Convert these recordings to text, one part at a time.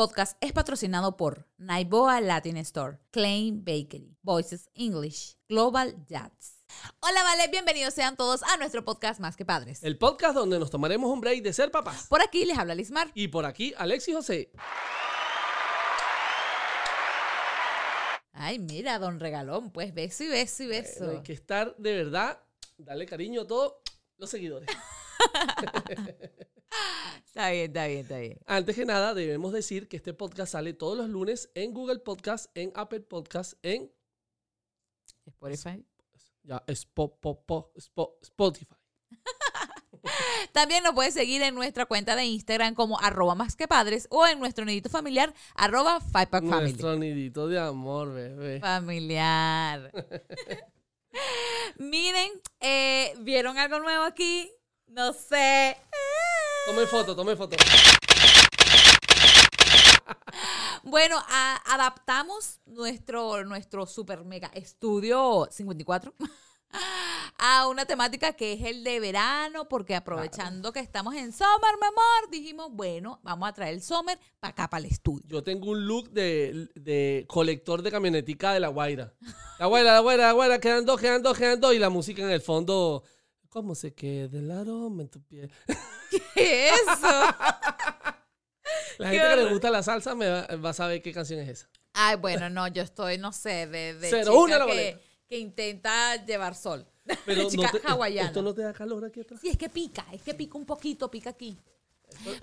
podcast es patrocinado por Naiboa Latin Store, Klein Bakery, Voices English, Global Jats. Hola, vale, bienvenidos sean todos a nuestro podcast Más que Padres. El podcast donde nos tomaremos un break de ser papás. Por aquí les habla Lismar. Y por aquí, Alexis José. Ay, mira, don Regalón, pues beso y beso y beso. Bueno, hay que estar de verdad, darle cariño a todos los seguidores. Está bien, está bien, está bien. Antes que nada, debemos decir que este podcast sale todos los lunes en Google Podcast, en Apple Podcast, en Spotify. ya, Spo- po- po- Spo- Spotify. También nos puedes seguir en nuestra cuenta de Instagram como arroba más que padres o en nuestro nidito familiar arroba Family. Nuestro nidito de amor, bebé. Familiar. Miren, eh, ¿vieron algo nuevo aquí? No sé. Tome foto, tome foto. Bueno, a- adaptamos nuestro, nuestro super mega estudio 54 a una temática que es el de verano, porque aprovechando que estamos en summer, mi amor, dijimos, bueno, vamos a traer el summer para acá, para el estudio. Yo tengo un look de, de colector de camionetica de La Guaira. La Guaira, La Guaira, La Guaira, quedan dos, quedan dos, quedan dos. Y la música en el fondo. ¿Cómo se queda el aroma en tu piel? ¿Qué es eso? La gente que le gusta la salsa me va, va a saber qué canción es esa. Ay, bueno, no, yo estoy, no sé, de, de Cero, chica una la que, que intenta llevar sol. Pero chica no te- hawaiana. esto no te da calor aquí atrás. Sí, es que pica, es que pica un poquito, pica aquí.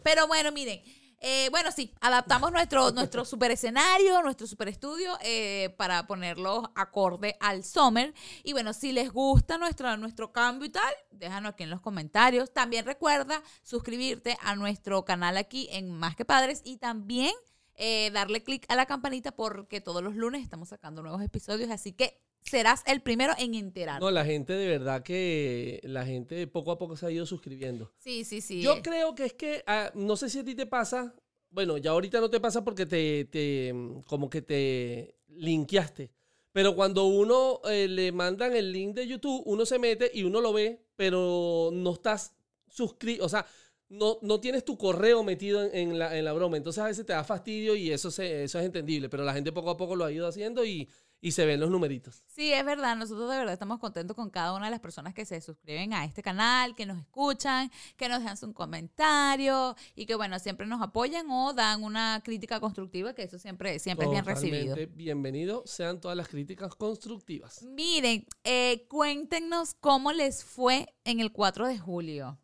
Pero bueno, miren, eh, bueno, sí, adaptamos nuestro, nuestro super escenario, nuestro super estudio eh, para ponerlo acorde al summer. Y bueno, si les gusta nuestro, nuestro cambio y tal, déjanos aquí en los comentarios. También recuerda suscribirte a nuestro canal aquí en Más que Padres y también eh, darle clic a la campanita porque todos los lunes estamos sacando nuevos episodios, así que serás el primero en enterarte. No, la gente de verdad que la gente poco a poco se ha ido suscribiendo. Sí, sí, sí. Yo creo que es que, ah, no sé si a ti te pasa, bueno, ya ahorita no te pasa porque te, te mm, como que te linkeaste, pero cuando uno eh, le mandan el link de YouTube, uno se mete y uno lo ve, pero no estás suscrito, o sea, no, no tienes tu correo metido en, en la, en la broma, entonces a veces te da fastidio y eso, se, eso es entendible, pero la gente poco a poco lo ha ido haciendo y, y se ven los numeritos. Sí, es verdad. Nosotros de verdad estamos contentos con cada una de las personas que se suscriben a este canal, que nos escuchan, que nos dejan un comentario y que, bueno, siempre nos apoyan o dan una crítica constructiva, que eso siempre, siempre es bien recibido. Bienvenido sean todas las críticas constructivas. Miren, eh, cuéntenos cómo les fue en el 4 de julio.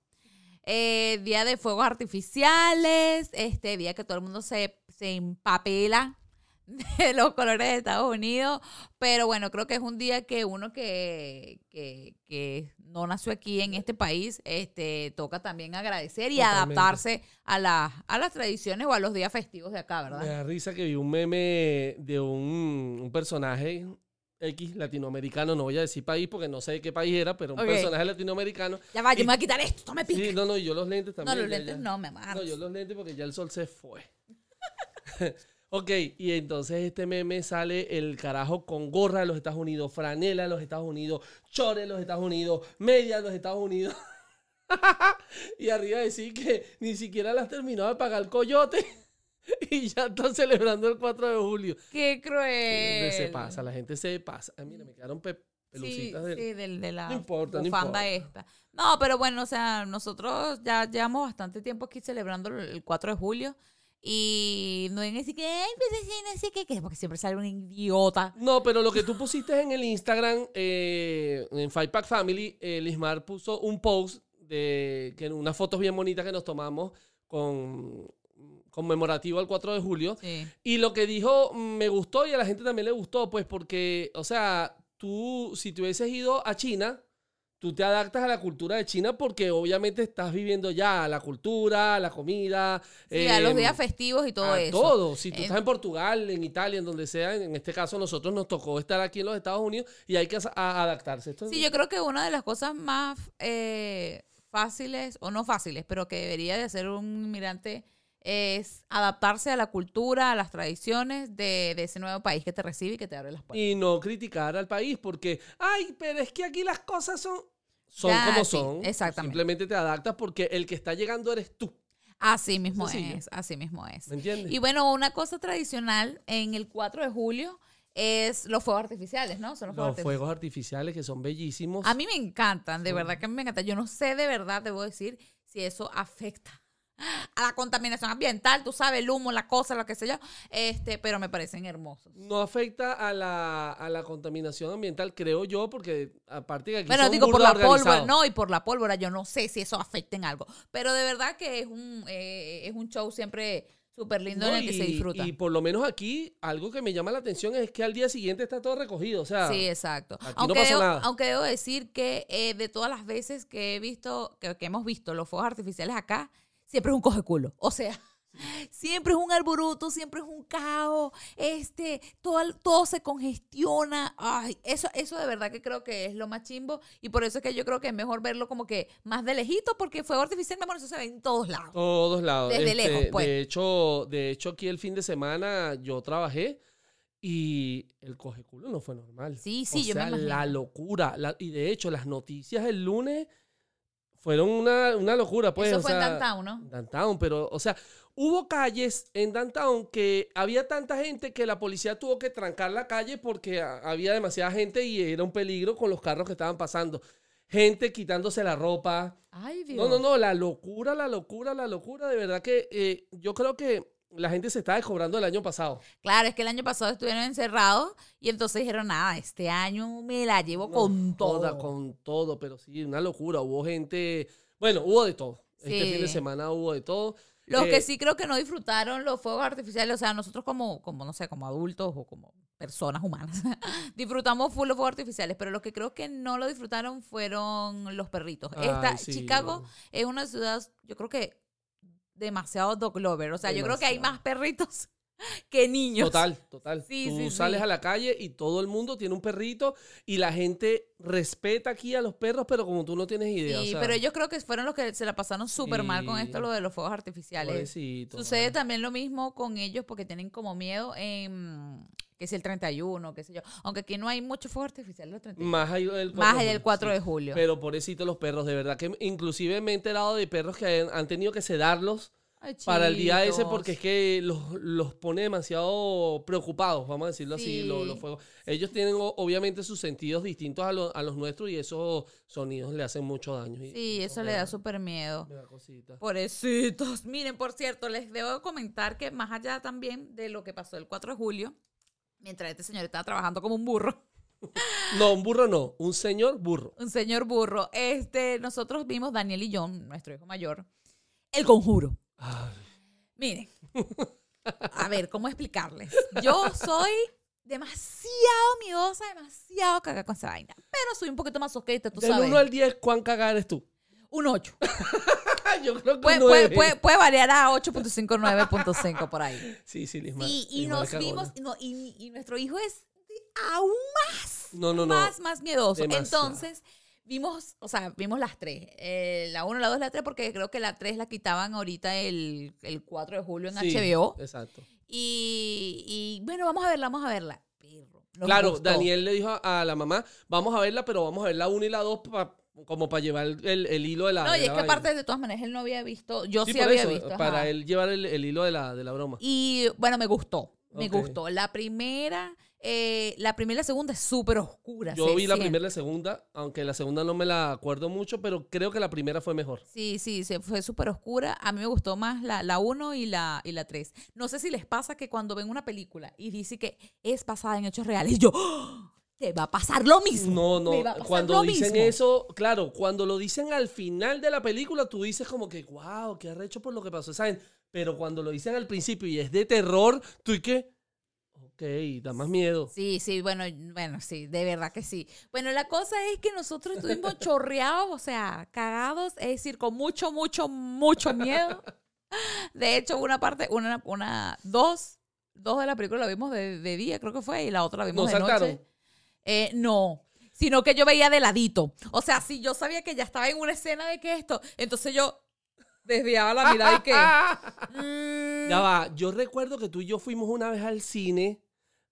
Eh, día de fuegos artificiales, este día que todo el mundo se, se empapela de los colores de Estados Unidos, pero bueno, creo que es un día que uno que, que, que no nació aquí en este país, este, toca también agradecer y Totalmente. adaptarse a, las a las tradiciones o a los días festivos de acá, Me ¿verdad? da risa que vi un meme de un, un personaje X latinoamericano, no voy a decir país porque no sé de qué país era, pero un personaje latinoamericano. Ya va, yo me voy a quitar esto, esto me pica. Sí, no, no, y yo los lentes no, también. los ya, lentes ya. no, me. No, yo los lentes porque ya el sol se fue. ok, y entonces este meme sale el carajo con gorra de los Estados Unidos, franela de los Estados Unidos, chore de los Estados Unidos, media de los Estados Unidos. y arriba decir que ni siquiera las terminó de pagar el coyote. y ya están celebrando el 4 de julio. Qué cruel. Se pasa, la gente se pasa. Ay, mira, me quedaron pe- Sí, pelucitas de... sí, del- de la No importa, no bufanda importa. esta. No, pero bueno, o sea, nosotros ya llevamos bastante tiempo aquí celebrando el- el 4 de julio y no es así que, ay, pues sí, no sé qué, qué, porque siempre sale un idiota. No, pero lo que tú pusiste en el Instagram, eh, en Five Pack Family, eh, Lismar puso un post de que unas fotos bien bonitas que nos tomamos con conmemorativo al 4 de julio. Sí. Y lo que dijo mm, me gustó y a la gente también le gustó, pues porque, o sea, tú, si te hubieses ido a China, tú te adaptas a la cultura de China porque obviamente estás viviendo ya la cultura, la comida. Sí, a los em, días festivos y todo a eso. todo. Si tú En- estás en Portugal, en Italia, en donde sea, en este caso nosotros nos tocó estar aquí en los Estados Unidos y hay que adaptarse. Esto Sí, yo creo que una de las cosas más eh, fáciles, o no fáciles, pero que debería de hacer un inmigrante es adaptarse a la cultura, a las tradiciones de, de ese nuevo país que te recibe y que te abre las puertas. Y no criticar al país porque, ay, pero es que aquí las cosas son, son Ya, como sí, son. exactamente. Simplemente te adaptas porque el que está llegando eres tú. Así mismo Sencillo. es, así mismo es. ¿Me entiendes? Y bueno, una cosa tradicional en el 4 de julio es los fuegos artificiales, ¿no? Son los, fuegos Los artificiales. fuegos artificiales que son bellísimos. A mí me encantan, de verdad que a mí me encantan. Yo no sé de verdad, debo decir, si eso afecta a la contaminación ambiental, tú sabes, el humo, la cosa, lo que sé yo, este, pero me parecen hermosos. No afecta a la, a la contaminación ambiental, creo yo, porque aparte que aquí Bueno, son digo, por la pólvora, no, y por la pólvora, yo no sé si eso afecta en algo, pero de verdad que es un, eh, es un show siempre súper lindo No, en el que se disfruta. Y por lo menos aquí, algo que me llama la atención es que al día siguiente está todo recogido. O sea, Sí, exacto. aquí no Aunque, pasó debo, nada. aunque debo decir que eh, de todas las veces que he visto, que, que hemos visto los fuegos artificiales acá, siempre es un coge culo. O sea, siempre es un alboruto, siempre es un caos, este, todo, todo se congestiona. Ay, eso, eso de verdad que creo que es lo más chimbo. Y por eso es que yo creo que es mejor verlo como que más de lejito, porque fuego artificial, mi amor, eso se ve en todos lados. todos lados. Desde Este, lejos, pues. De hecho, de hecho, aquí el fin de semana yo trabajé y el coge culo no fue normal. Sí, sí, o yo me sea, imagino. la locura. la- y de hecho, las noticias el lunes fueron una, una locura. Pues, eso o fue en Downtown, ¿no? Downtown, pero, o sea, hubo calles en Downtown que había tanta gente que la policía tuvo que trancar la calle porque había demasiada gente y era un peligro con los carros que estaban pasando. Gente quitándose la ropa. Ay, Dios. No, no, no, la locura, la locura, la locura. De verdad que eh, yo creo que la gente se está descobrando el año pasado. Claro, es que el año pasado estuvieron encerrados y entonces dijeron, nada, este año me la llevo No con todo. con todo, pero sí, una locura. Hubo gente, bueno, hubo de todo. Este Sí. fin de semana hubo de todo. Los Eh, que sí creo que no disfrutaron los fuegos artificiales, o sea, nosotros como, como no sé, como adultos o como personas humanas, disfrutamos full los fuegos artificiales, pero los que creo que no lo disfrutaron fueron los perritos. Esta, Ay, sí, Chicago no. es una ciudad, yo creo que demasiado dog lover, o sea, yo creo que hay más perritos que niños. Total, total. Sí, Tú sí, sales sí. a la calle y todo el mundo tiene un perrito y la gente respeta aquí a los perros, pero como tú no tienes idea. Sí, o sea, pero ellos creo que fueron los que se la pasaron súper mal con esto, lo de los fuegos artificiales. Sucede también lo mismo con ellos porque tienen como miedo en que si el 31, qué sé yo. Aunque aquí no hay muchos fuegos artificiales los 31. Más allá del 4 Más de allá del julio, 4 sí. de julio. Pero pobrecito los perros, de verdad que inclusive me he enterado de perros que han, han tenido que sedarlos Ay, para el día ese porque es que los, los pone demasiado preocupados, vamos a decirlo así, Sí. los, los fuegos. Ellos tienen obviamente sus sentidos distintos a, lo- a los nuestros y esos sonidos le hacen mucho daño. Sí, eso le da súper miedo. me da cosita. Pobrecitos. Miren, por cierto, les debo comentar que más allá también de lo que pasó el 4 de julio, mientras este señor estaba trabajando como un burro, No, un burro no, un señor burro. un señor burro, este, nosotros vimos, Daniel y John, nuestro hijo mayor, El Conjuro. Ay, Miren, a ver, ¿cómo explicarles? Yo soy demasiado miedosa, demasiado cagada con esa vaina, pero soy un poquito más soqueta, tú Del sabes. 1 al 10, ¿cuán cagada eres tú? Un 8. Yo creo que Puede, puede, 9. puede- puede variar a 8.5, 9.5 por ahí. Sí, sí, Lismar. Sí, y Lismar nos vimos, no, y, y nuestro hijo es aún más, No, no, no. más, más miedoso. Demasiado. Entonces, vimos, o sea, vimos las tres. eh, la 1, la 2, la 3, porque creo que la 3 la quitaban ahorita el, el 4 de julio en Sí, HBO. Exacto. Y, y, bueno, vamos a verla, vamos a verla. Nos Claro, gustó. Daniel le dijo a, a la mamá, vamos a verla, pero vamos a ver la 1 y la 2 como para llevar el, el hilo de la No, y es que aparte de todas maneras, él no había visto, yo sí, había eso, visto. Para ajá. él llevar el, el hilo de la, de la broma. Y bueno, me gustó. Me gustó. La primera, eh, la primera y la segunda es súper oscura. Yo vi la primera y la segunda, aunque la segunda no me la acuerdo mucho, pero creo que la primera fue mejor. Sí, sí, se fue súper oscura. A mí me gustó más la, la 1 y la, y la 3. No sé si les pasa que cuando ven una película y dice que es basada en hechos reales, yo, ¡Oh! Te va a pasar lo mismo. No, no, va a pasar cuando lo dicen mismo. eso, claro, cuando lo dicen al final de la película, tú dices como que, wow, qué arrecho por lo que pasó, ¿saben? Pero cuando lo dicen al principio y es de terror, tú y qué, ok, da más miedo. Sí, sí, bueno, bueno, sí, de verdad que sí. Bueno, la cosa es que nosotros estuvimos chorreados, o sea, cagados, es decir, con mucho, mucho, mucho miedo. De hecho, una parte, una, una, dos, dos de la película la vimos de, de día, creo que fue, y la otra la vimos ¿No de saltaron? noche. Eh, no, sino que yo veía de ladito. O sea, si yo sabía que ya estaba en una escena de que esto, entonces yo desviaba la mirada y que... mm, Ya va, yo recuerdo que tú y yo fuimos una vez al cine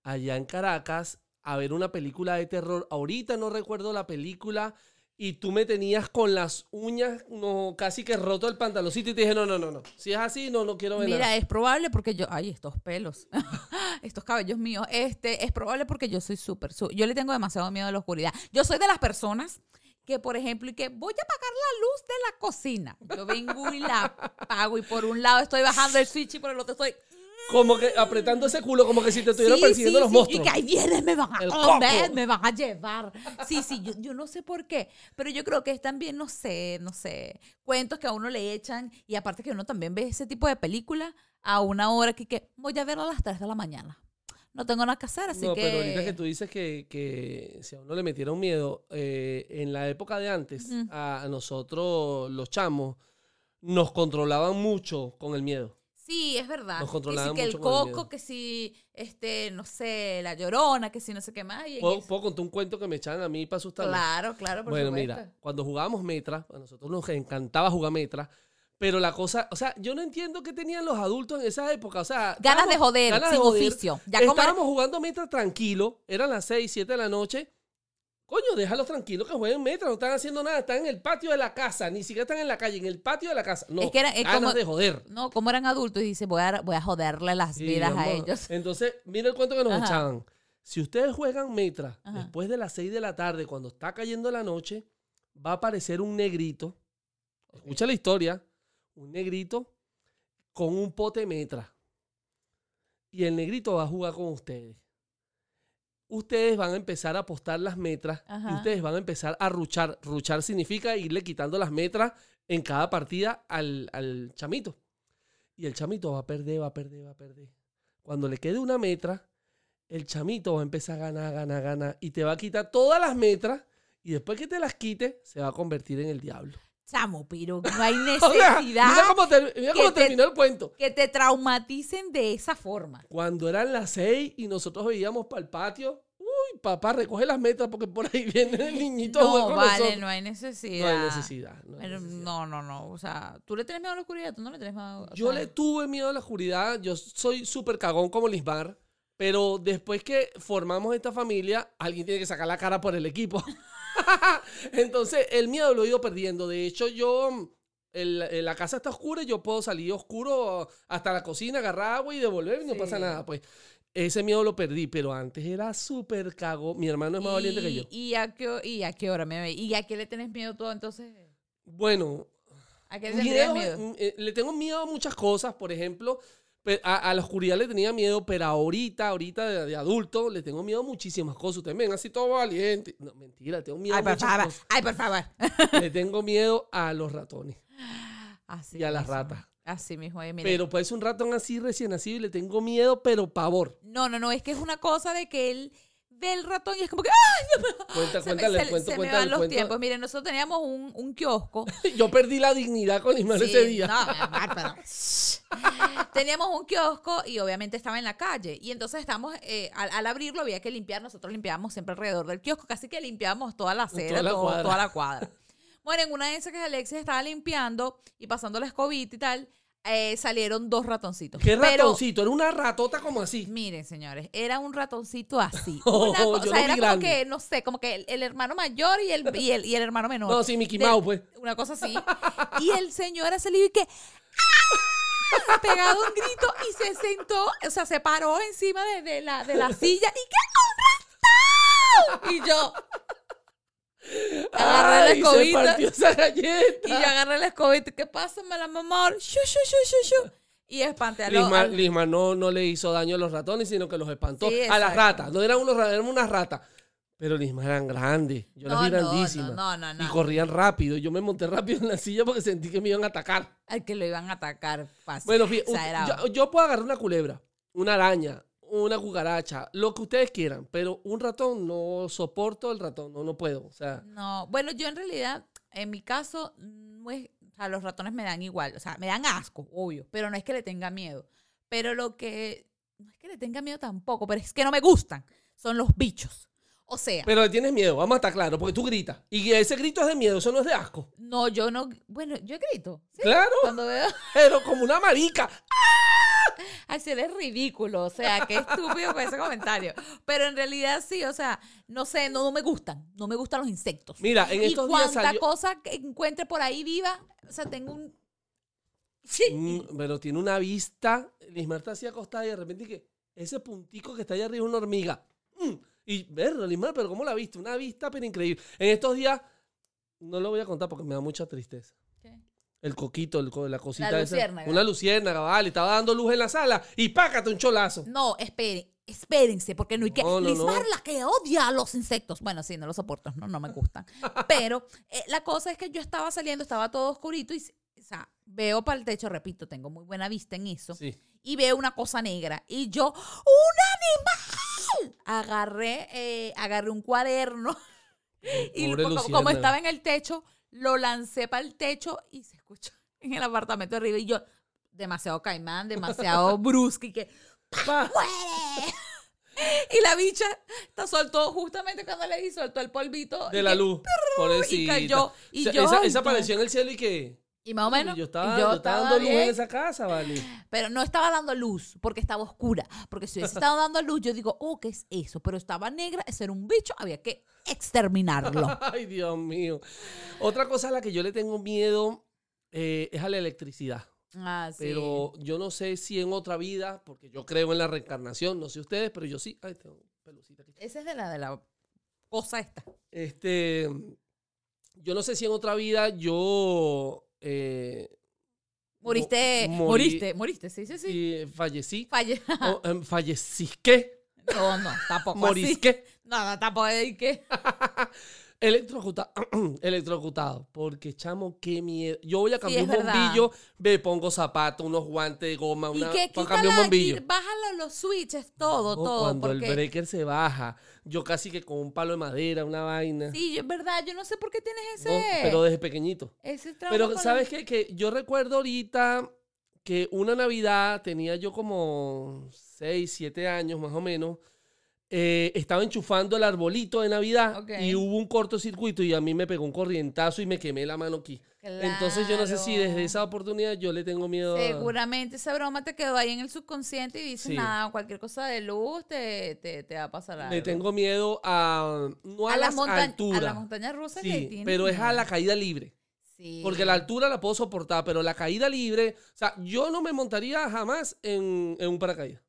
allá en Caracas a ver una película de terror. Ahorita no recuerdo la película y tú me tenías con las uñas no, casi que roto el pantaloncito y te dije, no, no, no, no. Si es así, no, no quiero ver Mira, nada. es probable porque yo, ay, estos pelos, estos cabellos míos, este, es probable porque yo soy súper, yo le tengo demasiado miedo a la oscuridad. Yo soy de las personas que, por ejemplo, y que voy a apagar la luz de la cocina. Yo vengo y la apago y por un lado estoy bajando el switch y por el otro estoy... Como que apretando ese culo, como que si te estuvieran Sí, persiguiendo sí, los sí, monstruos. Y que ahí vienen, me van a El comer, coco. me van a llevar. Sí, sí, yo, yo no sé por qué, pero yo creo que es también, no sé, no sé, cuentos que a uno le echan y aparte que uno también ve ese tipo de película a una hora que, que voy a verla a las 3 de la mañana. No tengo nada que hacer, así no, que... pero ahorita que tú dices que, que si a uno le metiera un miedo, eh, en la época de antes, a nosotros, los chamos, nos controlaban mucho con el miedo. Sí, es verdad. Nos que controlaban si que el mucho con el coco, que si, este, no sé, la llorona, que si no sé qué más. y ¿Puedo, eso- puedo contar un cuento que me echaban a mí para asustarme? Claro, claro, por bueno, supuesto. mira, cuando jugábamos Metra, a nosotros nos encantaba jugar Metra, pero la cosa, o sea, yo no entiendo qué tenían los adultos en esa época, o sea... Ganas de joder, ganas de sin joder. oficio. Ya como Estábamos jugando Metra tranquilo, eran las 6, 7 de la noche. Coño, déjalos tranquilos que jueguen Metra, no están haciendo nada, están en el patio de la casa, ni siquiera están en la calle, en el patio de la casa. No, Es que era- es ganas como- de joder. No, como eran adultos y dice, voy a, voy a joderle las Sí, vidas a ellos. Entonces, mira el cuento que nos Ajá. echaban. Si ustedes juegan Metra Ajá. después de las 6 de la tarde, cuando está cayendo la noche, va a aparecer un negrito. Escucha la historia. Un negrito con un pote Metra. Y el negrito va a jugar con ustedes. Ustedes van a empezar a apostar las metras y ustedes van a empezar a ruchar. Ruchar significa irle quitando las metras en cada partida al, al chamito. Y el chamito va a perder, va a perder, va a perder. Cuando le quede una metra, el chamito va a empezar a ganar, ganar, ganar. Y te va a quitar todas las metras. Y después que te las quite, se va a convertir en el diablo. Chamo, pero no hay O sea, necesidad mira cómo, mira te- terminó el cuento. que te traumaticen de esa forma. Cuando eran las seis y nosotros veíamos para el patio, uy, papá, recoge las metras porque por ahí viene el niñito a No, vale, nosotros. no hay No necesidad. hay necesidad. no hay Pero necesidad. no, no, no. O sea, tú le tienes miedo a la oscuridad, tú no le tienes miedo. o Yo sea, le tuve miedo a la oscuridad. Yo soy súper cagón como Lismar. Pero después que formamos esta familia, alguien tiene que sacar la cara por el equipo. Entonces, el miedo lo he ido perdiendo. De hecho, yo. el- el- la casa está oscura y yo puedo salir oscuro hasta la cocina, agarrar agua y devolver y no Sí. pasa nada. Pues ese miedo lo perdí, pero antes era súper cagón. Mi hermano es más valiente que yo. ¿Y a qué, y a qué hora me ve? ¿Y a qué le tienes miedo tú entonces? Bueno, ¿A qué le Miedo, miedo? eh, le tengo miedo a muchas cosas, por ejemplo, a, a la oscuridad le tenía miedo, pero ahorita, ahorita de, de adulto, le tengo miedo a muchísimas cosas. Ustedes me ven así todo valiente. No, mentira, tengo miedo Ay, a por favor. cosas. Ay, por favor. Le tengo miedo a los ratones Así y a las ratas. Así mismo. eh, mire. Pero puede ser un ratón así recién nacido y le tengo miedo, pero pavor. No, no, no. Es que es una cosa de que él ve el ratón y es como que ¡ay! Cuenta, Se me, cuéntale se- cuento, se me van los cuento. tiempos. Miren, nosotros teníamos un, un kiosco. Yo perdí la dignidad con Ismael Sí, ese día. No, Teníamos un kiosco y obviamente estaba en la calle. Y entonces estamos, eh, al, al abrirlo había que limpiar. Nosotros limpiábamos siempre alrededor del kiosco. Casi que limpiábamos toda la acera, Toda la todo- cuadra. toda la cuadra. Bueno, en una de esas que Alexis estaba limpiando y pasando la escobita y tal, eh, salieron dos ratoncitos. ¿Qué Pero- ratoncito? Era una ratota como así. Miren, señores, era un ratoncito así. Oh, Una o sea, era como grande. que, no sé, como que el, el hermano mayor y el, y el, y el hermano menor. No, sí, Mickey Mouse, pues. Una cosa así. Y el señor ha salido y que. ¡ah! Pegado un grito y se sentó, o sea, se paró encima de, de la, de la silla y que un ratón. Y yo. Agarré la Ay, se escobita. partió esa galleta. Y yo agarré la escobita. ¿Qué pasa, me la mamá? Shu. Y espanté a los. Lismar, al- Lismar no, no le hizo daño a los ratones, sino que los espantó. Sí, a las ratas. No eran unos ratas, eran unas ratas. Pero Lismar eran grandes. Yo las No, vi no, grandísimas. no, no, no, Y corrían rápido. Yo me monté rápido en la silla porque sentí que me iban a atacar. al que lo iban a atacar fácil. Bueno, fíjate, Exagerado. yo, yo puedo agarrar una culebra, una araña, una cucaracha, lo que ustedes quieran. Pero un ratón, no soporto el ratón. No, no puedo. O sea, No, bueno, yo en realidad, en mi caso, no es, o sea, los ratones me dan igual, o sea, me dan asco, obvio, pero no es que le tenga miedo. Pero lo que, no es que le tenga miedo tampoco, pero es que no me gustan, son los bichos. O sea, pero le tienes miedo, vamos a estar claros, porque tú gritas. Y ese grito es de miedo, eso no es de asco. no, yo no, bueno, yo grito, ¿sí? Claro, Cuando veo, pero como una marica. Así eres ridículo, o sea, qué estúpido con ese comentario. Pero en realidad sí, o sea, no sé, no, no me gustan, no me gustan los insectos. Mira, en y estos días cuanta salió... cosa que encuentre por ahí viva, o sea, tengo un... Sí. Mm, pero tiene una vista. Lismar está así acostada y de repente que ese puntico que está allá arriba es una hormiga. Mm, y verlo, Lismar, pero ¿cómo la viste? Una vista pero increíble. En estos días, no lo voy a contar porque me da mucha tristeza. ¿Qué? El coquito, el co- la cosita La esa. luciérnaga. Una luciérnaga, vale. Estaba dando luz en la sala y pácate un cholazo. No, esperen, espérense, porque no hay que... No, no, Lismar, no. la que odia a los insectos. Bueno, sí, no los soporto, no, no me gustan. Pero eh, la cosa es que yo estaba saliendo, estaba todo oscurito y, o sea, veo para el techo, repito, tengo muy buena vista en eso. Sí. y veo una cosa negra y yo, ¡un animal! Agarré, eh, agarré un cuaderno y como estaba en el techo, lo lancé para el techo y se escuchó en el apartamento de arriba y yo, demasiado caimán, demasiado brusco y que, Pa. ¡muere! Y la bicha te soltó justamente cuando le di, soltó el polvito. De y la luz. Cayó, y O sea, yo, esa, esa apareció en el cielo y que. Y más o menos, yo estaba, yo yo estaba estaba dando luz en esa casa, vale. Pero no estaba dando luz porque estaba oscura. Porque si hubiese estado dando luz, yo digo, oh, ¿qué es eso? Pero estaba negra, ese era un bicho, había que exterminarlo. Ay, Dios mío. Otra cosa a la que yo le tengo miedo eh, es a la electricidad. Ah, sí. Pero yo no sé si en otra vida, porque yo creo en la reencarnación, no sé ustedes, pero yo sí. Ay, tengo pelucita aquí. Esa es de la de la cosa esta. Este, yo no sé si en otra vida yo eh, Moriste, Mo- morí- moriste, moriste, sí, sí, sí. y fallecí. Falle. o, em, fallecí. ¿Qué? No, no, tampoco Morís. así. ¿Qué? No, no, tampoco de Electrocutado. Electrocutado. Porque, chamo, qué miedo. Yo voy a cambiar un verdad. bombillo, me pongo zapatos, unos guantes de goma, Y una, que para cambiar un bombillo. bájalo los switches, todo, No, todo. cuando porque, el breaker se baja, yo casi que con un palo de madera, una vaina. Sí, es verdad, yo no sé por qué tienes ese. No, pero desde pequeñito. ese trauma Pero, ¿sabes qué? Que yo recuerdo ahorita que una Navidad, tenía yo como 6, 7 años más o menos, eh, estaba enchufando el arbolito de Navidad y hubo un cortocircuito y a mí me pegó un corrientazo y me quemé la mano aquí. Entonces yo no sé si desde esa oportunidad yo le tengo miedo a... Seguramente esa broma te quedó ahí en el subconsciente y dices, Sí. nada, cualquier cosa de luz te, te, te va a pasar algo. Le tengo miedo a... No a, a, las monta- alturas. a la montaña rusa Sí, tienes pero es a la caída libre. Sí. Porque la altura la puedo soportar, pero la caída libre, o sea, yo no me montaría jamás en, en un paracaídas.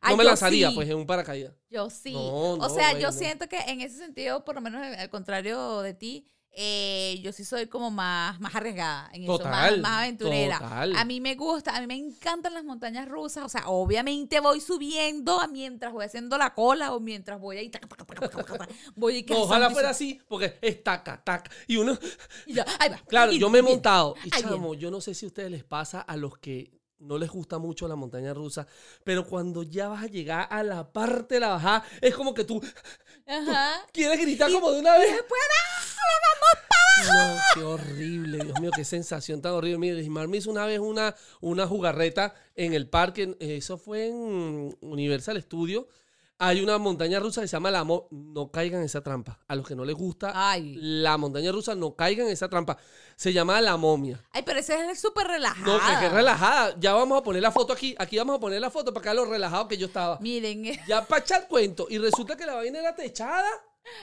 Ay, No me lanzaría, sí, pues, en un paracaídas. Yo sí. No, o sea, güey, yo no. siento que en ese sentido, por lo menos al contrario de ti, eh, yo sí soy como más, más arriesgada en eso, más, Total, más aventurera. total. A mí me gusta, a mí me encantan las montañas rusas. O sea, obviamente voy subiendo mientras voy haciendo la cola o mientras voy ahí. taca, taca, taca, voy No, ojalá fuera así, porque es taca, taca. Y uno, y yo, ahí va. claro, Y yo me he montado. Y chamo, yo no sé si a ustedes les pasa a los que no les gusta mucho la montaña rusa, pero cuando ya vas a llegar a la parte de la bajada, es como que tú Ajá. quieres gritar como de una vez. No, qué horrible, Dios mío, qué sensación tan horrible. Mire, Ismar me hizo una vez una, una jugarreta en el parque, eh, eso fue en Universal Studio. Hay una montaña rusa que se llama la Mo No caigan en esa trampa. A los que no les gusta Ay. la montaña rusa, no caigan en esa trampa. Se llama la momia. Ay, pero ese es súper relajado. No, que, que relajada. Ya vamos a poner la foto aquí. Aquí vamos a poner la foto para que vean lo relajado que yo estaba. Miren, eh, Ya para echar cuento. Y resulta que la vaina era techada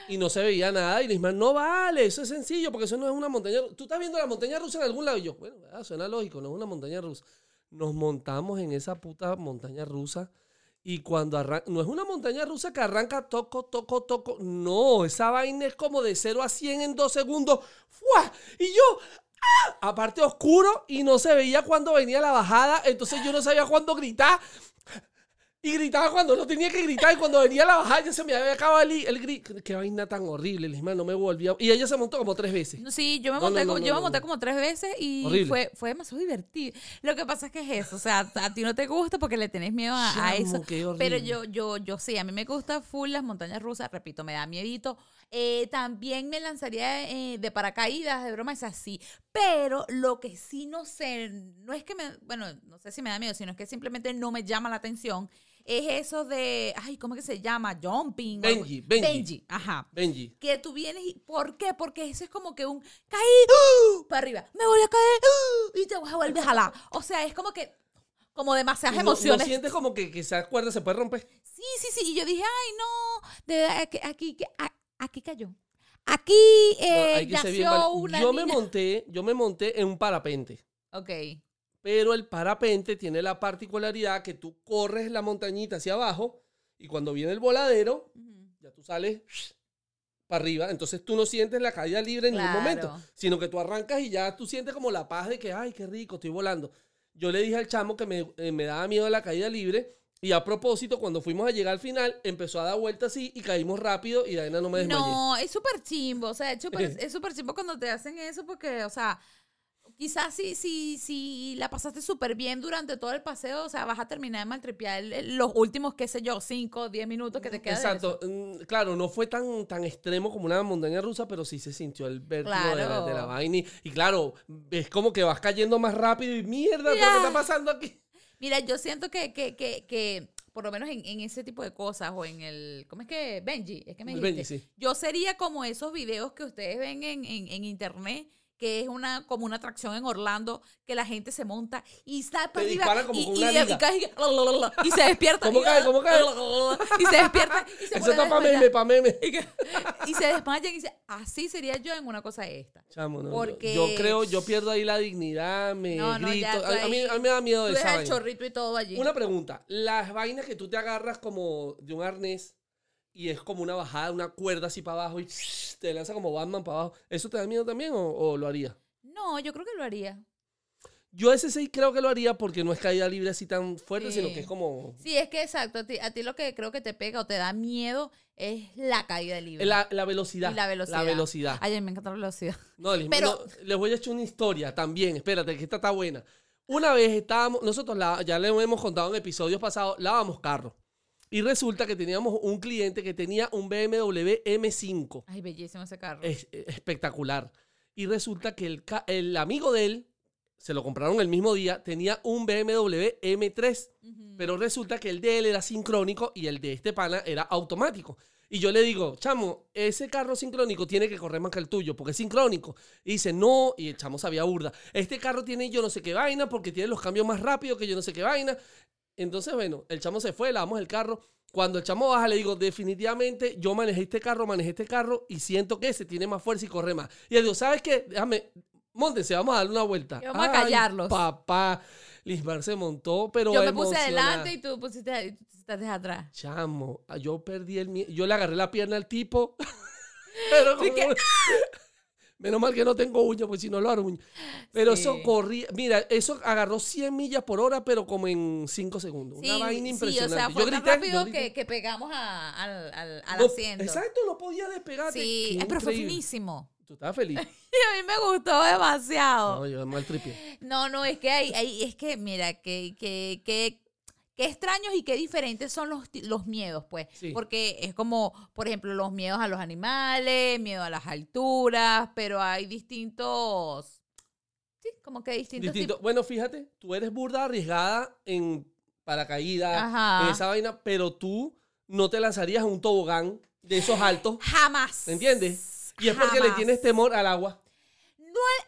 y no se veía nada. Y Lismar, no vale, eso es sencillo porque eso no es una montaña rusa. Tú estás viendo la montaña rusa en algún lado. Y yo, bueno, ah, suena lógico, no es una montaña rusa. Nos montamos en esa puta montaña rusa. Y cuando arranca, no es una montaña rusa que arranca toco, toco, toco. No, esa vaina es como de 0 a 100 en dos segundos. ¡Fua! Y yo, ¡ah! aparte oscuro y no se veía cuando venía la bajada. Entonces yo no sabía cuándo gritar. Y gritaba cuando no tenía que gritar. Y cuando venía la bajada ya se me había acabado el, el grito. Qué vaina tan horrible, Lismar, no me volvía. Y ella se montó como tres veces. Sí, yo me No, monté, no, co- no, yo me monté como tres veces y Horrible. fue, fue demasiado divertido. Lo que pasa es que es eso, o sea, a ti no te gusta porque le tenés miedo a, a eso. Pero yo, yo, yo sí, a mí me gusta full las montañas rusas, repito, me da miedito. Eh, también me lanzaría eh, de paracaídas, de broma, es así. Pero lo que sí no sé, no es que me, bueno, no sé si me da miedo, sino es que simplemente no me llama la atención, es eso de, ay, ¿cómo es que se llama? Jumping. Benji, Benji. Benji, ajá Benji. que tú vienes y ¿por qué? Porque eso es como que un caí ¡uh! para arriba, me voy a caer ¡uh! y te vas a volver a jalar. O sea, es como que como demasiadas Y no- emociones. No, sientes como que, que esa cuerda se puede romper. Sí, sí, sí. Y yo dije, ay, no, de verdad, aquí, que- a- aquí cayó. Aquí eh, una yo me monté, yo me monté en un parapente. Ok. Pero el parapente tiene la particularidad que tú corres la montañita hacia abajo y cuando viene el voladero, ya tú sales para arriba. Entonces tú no sientes la caída libre en ningún Claro. momento, sino que tú arrancas y ya tú sientes como la paz de que, ay, qué rico, estoy volando. Yo le dije al chamo que me, eh, me daba miedo la caída libre. Y a propósito, cuando fuimos a llegar al final, empezó a dar vueltas así y caímos rápido y ahí no me desmayé. No, es súper chimbo. O sea, es súper es súper chimbo cuando te hacen eso porque, o sea, quizás si, si, si la pasaste súper bien durante todo el paseo, o sea, vas a terminar de maltripear los últimos, qué sé yo, 5, 10 minutos que te quedan. Exacto. Mm, Claro, no fue tan, tan extremo como una montaña rusa, pero sí se sintió el vértigo de, la, Claro. de la vaina. Y, y claro, es como que vas cayendo más rápido y mierda, ¿pero Ya. ¿qué está pasando aquí? Mira, yo siento que, que, que, que por lo menos en, en ese tipo de cosas o en el, ¿cómo es que? Benji, es que me dijiste. Benji, sí. Yo sería como esos videos que ustedes ven en, en, en internet que es una como una atracción en Orlando que la gente se monta y está como y, y y y se despierta ¿Cómo y, cae? ¿Cómo cae? y se despierta y se Eso está para desmayar. meme, y, se desmayan y dice así sería yo en una cosa esta Chamo, no, yo- Porque- Yo creo, yo pierdo ahí la dignidad, me No, no, grito. ya, tú a, a mí, a mí me da miedo tú de esa dejas el vaina. chorrito y todo allí Una pregunta. Las vainas que tú te agarras como de un arnés y es como una bajada, una cuerda así para abajo y te lanza como Batman para abajo, ¿eso te da miedo también o, o lo haría? no yo creo que lo haría Yo ese sí creo que lo haría porque no es caída libre así tan fuerte, Sí. sino que es como... Sí, es que exacto. A ti, a ti lo que creo que te pega o te da miedo es la caída libre. La, la velocidad. Y la velocidad. La velocidad. Ay, me encanta la velocidad. No, les, Pero- no, les voy a echar una historia también. Espérate, que esta está buena. Una vez estábamos, nosotros la- ya le hemos contado en episodios pasados, lavamos carro. Y resulta que teníamos un cliente que tenía un BMW M5. Ay, bellísimo ese carro. Es, es espectacular. Y resulta que el, el amigo de él, se lo compraron el mismo día, tenía un BMW M3. Ujú. Pero resulta que el de él era sincrónico y el de este pana era automático. Y yo le digo, chamo, ese carro sincrónico tiene que correr más que el tuyo porque es sincrónico. Y dice, no, y el chamo sabía burda. Este carro tiene yo no sé qué vaina porque tiene los cambios más rápidos que yo no sé qué vaina. Entonces, bueno, el chamo se fue, lavamos el carro. Cuando el chamo baja, le digo, definitivamente yo manejé este carro, manejé este carro y siento que ese tiene más fuerza y corre más. Y él dijo, ¿sabes qué? Déjame, móntense, vamos a darle una vuelta. Y vamos a callarlos. Papá, Lismar se montó, pero Yo me puse adelante y tú pusiste tú estás atrás. Chamo, ah, yo perdí el miedo. Yo le agarré la pierna al tipo. pero como- que- Menos mal que no tengo uñas, pues si no lo aruño. Pero Sí. eso corría. Mira, eso agarró 100 millas por hora, pero como en 5 segundos. Una vaina sí, impresionante. o sea, fue yo tan grité, rápido yo que, que pegamos a- al, al, al No, asiento. Exacto, no podía despegarte. Sí, Qué eh, pero fue increíble. finísimo. Tú estabas feliz. Y a mí me gustó demasiado. No, yo mal tripié. No, no, es que hay, hay- es que, mira, que, que, que, qué extraños y qué diferentes son los, los miedos, pues. Sí. Porque es como, por ejemplo, los miedos a los animales, miedo a las alturas, pero hay distintos. Sí, como que distintos Distinto. Bueno, fíjate, tú eres burda arriesgada en paracaídas, Ajá. en esa vaina, pero tú no te lanzarías a un tobogán de esos altos. Jamás. ¿Me entiendes? Y es porque le tienes temor al agua. No al-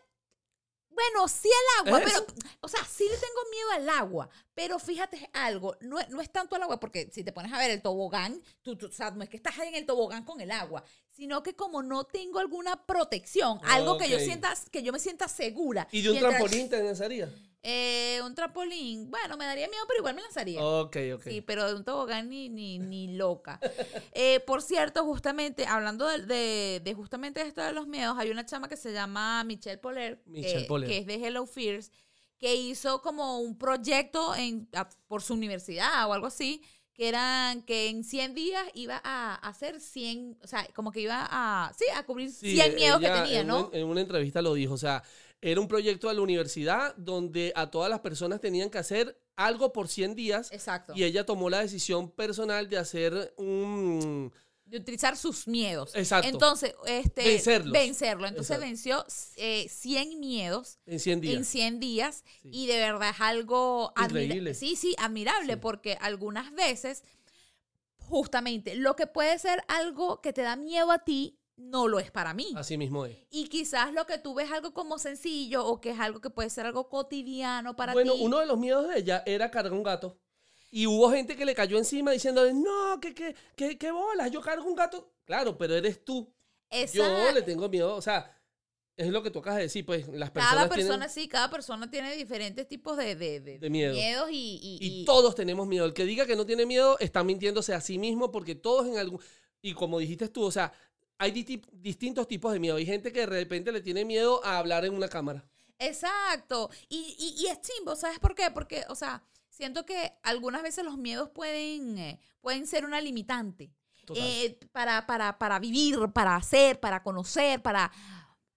Bueno, sí al agua, ¿Es pero, o sea, sí le tengo miedo al agua, pero fíjate algo, no, es- no es tanto al agua, porque si te pones a ver el tobogán, tú, tú- o sea, no es que estás en el tobogán con el agua, sino que como no tengo alguna protección, algo que yo sienta, que yo me sienta segura. ¿Y de un mientras- trampolín te lanzarías? Eh, un trampolín, bueno, me daría miedo, pero igual me lanzaría. Ok, ok. Sí, pero de un tobogán ni, ni, ni loca. Eh, por cierto, justamente, hablando de, de, de justamente esto de los miedos, hay una chama que se llama Michelle Poler, Michelle que, Poler. que es de Hello Fears, que hizo como un proyecto en, a- por su universidad o algo así, que eran que en 100 días iba a hacer 100, o sea, como que iba a, sí, a cubrir Sí, 100 miedos que tenía, en ¿no? en una entrevista lo dijo. O sea, era un proyecto de la universidad donde a todas las personas tenían que hacer algo por 100 días. Exacto. Y ella tomó la decisión personal de hacer un... de utilizar sus miedos. Exacto. Entonces, este, Vencerlos. vencerlo. Entonces Exacto. venció eh, 100 miedos En 100 días. en 100 días Sí. y de verdad es algo admira- Increíble. Sí, sí, admirable Sí. porque algunas veces justamente lo que puede ser algo que te da miedo a ti no lo es para mí. Así mismo es. Y quizás lo que tú ves algo como sencillo o que es algo que puede ser algo cotidiano para bueno, ti. uno de los miedos de ella era cargar un gato. Y hubo gente que le cayó encima diciéndole, no, que, que, que, que bolas, yo cargo un gato. Claro, pero eres tú. Esa- Yo le tengo miedo, o sea, es lo que tú acabas de decir, pues las personas cada persona tienen... sí, cada persona tiene diferentes tipos de, de, de- De miedo. miedos y, y- Y y- todos tenemos miedo. El que diga que no tiene miedo está mintiéndose a sí mismo porque todos en algún... Y como dijiste tú, o sea, hay disti- distintos tipos de miedo. Hay gente que de repente le tiene miedo a hablar en una cámara. Exacto. Y, y, y es chimbo, ¿sabes por qué? Porque, o sea, siento que algunas veces los miedos pueden, eh, pueden ser una limitante. Eh, para, para, para vivir, para hacer, para conocer, para...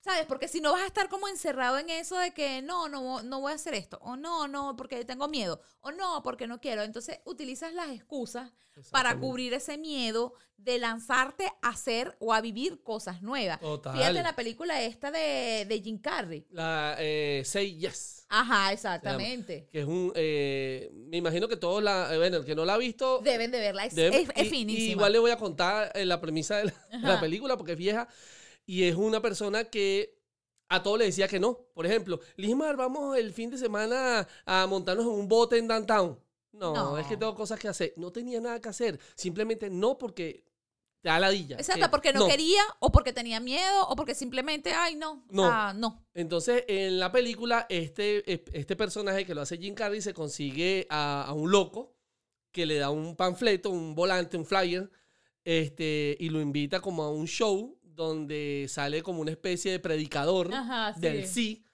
¿Sabes? Porque si no vas a estar como encerrado en eso de que no, no, no voy a hacer esto, o no, no, porque tengo miedo, o no, porque no quiero. Entonces utilizas las excusas para cubrir ese miedo de lanzarte a hacer o a vivir cosas nuevas. Total. Fíjate la película esta de, de Jim Carrey. La eh, Say Yes. Ajá, exactamente. Que es un... eh, me imagino que todos la... eh, bueno, el que no la ha visto... Deben de verla, es, deben- es- es y- finísima. y igual le voy a contar eh, la premisa de la película porque es vieja. Y es una persona que a todo le decía que no. Por ejemplo, Lismar, vamos el fin de semana a montarnos en un bote en downtown. No, No. es que tengo cosas que hacer. No tenía nada que hacer. Simplemente no porque te da ladilla. Exacto, Que porque no, quería, o porque tenía miedo, o porque simplemente, ay, no. No. Sea, no. Entonces, en la película, este, este personaje que lo hace Jim Carrey se consigue a, a un loco que le da un panfleto, un volante, un flyer, este, y lo invita como a un show donde sale como una especie de predicador Ajá, sí. del sí.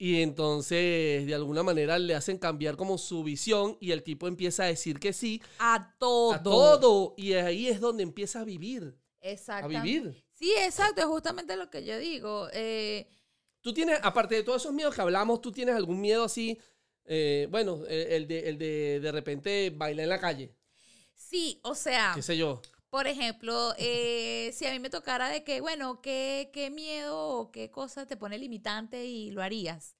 Y entonces, de alguna manera, le hacen cambiar como su visión y el tipo empieza a decir que sí A todo. a todo. Y ahí es donde empieza a vivir. A Exacto. vivir. Sí, exacto, es justamente lo que yo digo. Eh, Tú tienes, aparte de todos esos miedos que hablamos, tú tienes algún miedo así, eh, bueno, el, el de, el de de repente bailar en la calle, sí, o sea, qué sé yo. Por ejemplo, eh, si a mí me tocara de que, bueno, ¿qué, qué miedo o qué cosa te pone limitante y lo harías.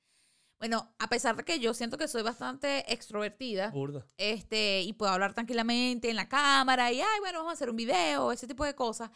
Bueno, a pesar de que yo siento que soy bastante extrovertida, Burda. este, y puedo hablar tranquilamente en la cámara y, ay, bueno, vamos a hacer un video, ese tipo de cosas.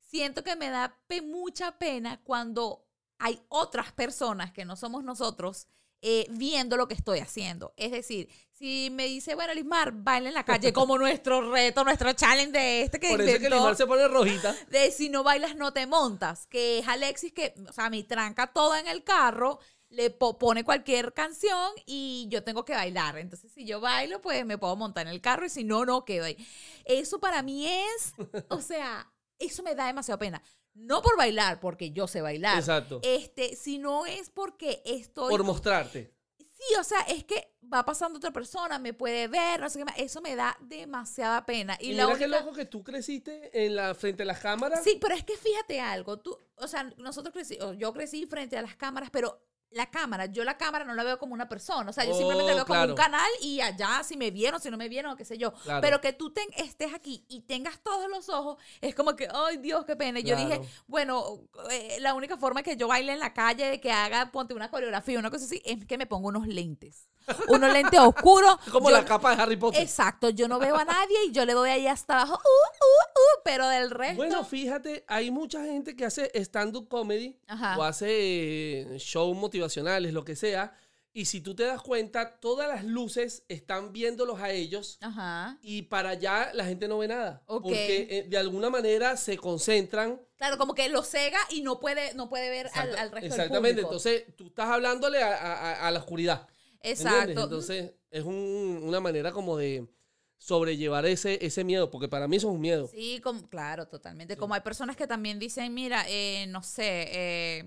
Siento que me da pe- mucha pena cuando hay otras personas que no somos nosotros eh, viendo lo que estoy haciendo. Es decir, si me dice, bueno, Lismar, baila en la calle como nuestro reto, nuestro challenge de este que Por eso es que Limar se pone rojita. de si no bailas no te montas, que es Alexis que, o sea, me tranca todo en el carro, le po- pone cualquier canción y yo tengo que bailar. Entonces, si yo bailo, pues me puedo montar en el carro y si no, no quedo ahí. Eso para mí es, o sea, eso me da demasiada pena. No por bailar, porque yo sé bailar. Exacto. Este, sino es porque estoy Por mostrarte. Sí, o sea, es que va pasando otra persona, me puede ver, no sé qué más. Eso me da demasiada pena. Y, Y, la mira qué única- loco que tú creciste en la, frente a las cámaras. Sí, pero es que fíjate algo, tú, o sea, nosotros crecí, yo crecí frente a las cámaras, pero la cámara, yo la cámara no la veo como una persona, o sea, yo Oh, simplemente la veo como claro. un canal y allá si me vieron, si no me vieron, o qué sé yo. Claro. Pero que tú estés aquí y tengas todos los ojos, es como que, ay Dios, qué pena. Y Yo Claro. dije, bueno, eh, la única forma que yo baile en la calle, que haga, ponte una coreografía, una cosa así, es que me pongo unos lentes. Unos lentes oscuros. Como Yo- la capa de Harry Potter. Exacto, yo no veo a nadie y yo le doy ahí hasta abajo, uh, uh, uh, pero del resto. Bueno, fíjate, hay mucha gente que hace stand-up comedy Ajá. o hace eh, shows motivacionales, lo que sea. Y si tú te das cuenta, todas las luces están viéndolos a ellos Ajá. y para allá la gente no ve nada. Ok. Porque eh, de alguna manera se concentran. Claro, como que lo cega y no puede, no puede ver al, Exacta- al resto Exactamente. del público. Entonces tú estás hablándole a- a- a la oscuridad. ¿Entiendes? Exacto. Entonces es un- una manera como de sobrellevar ese, ese miedo, porque para mí eso es un miedo. Sí, como, claro, totalmente. Como hay personas que también dicen, mira, eh, no sé, eh,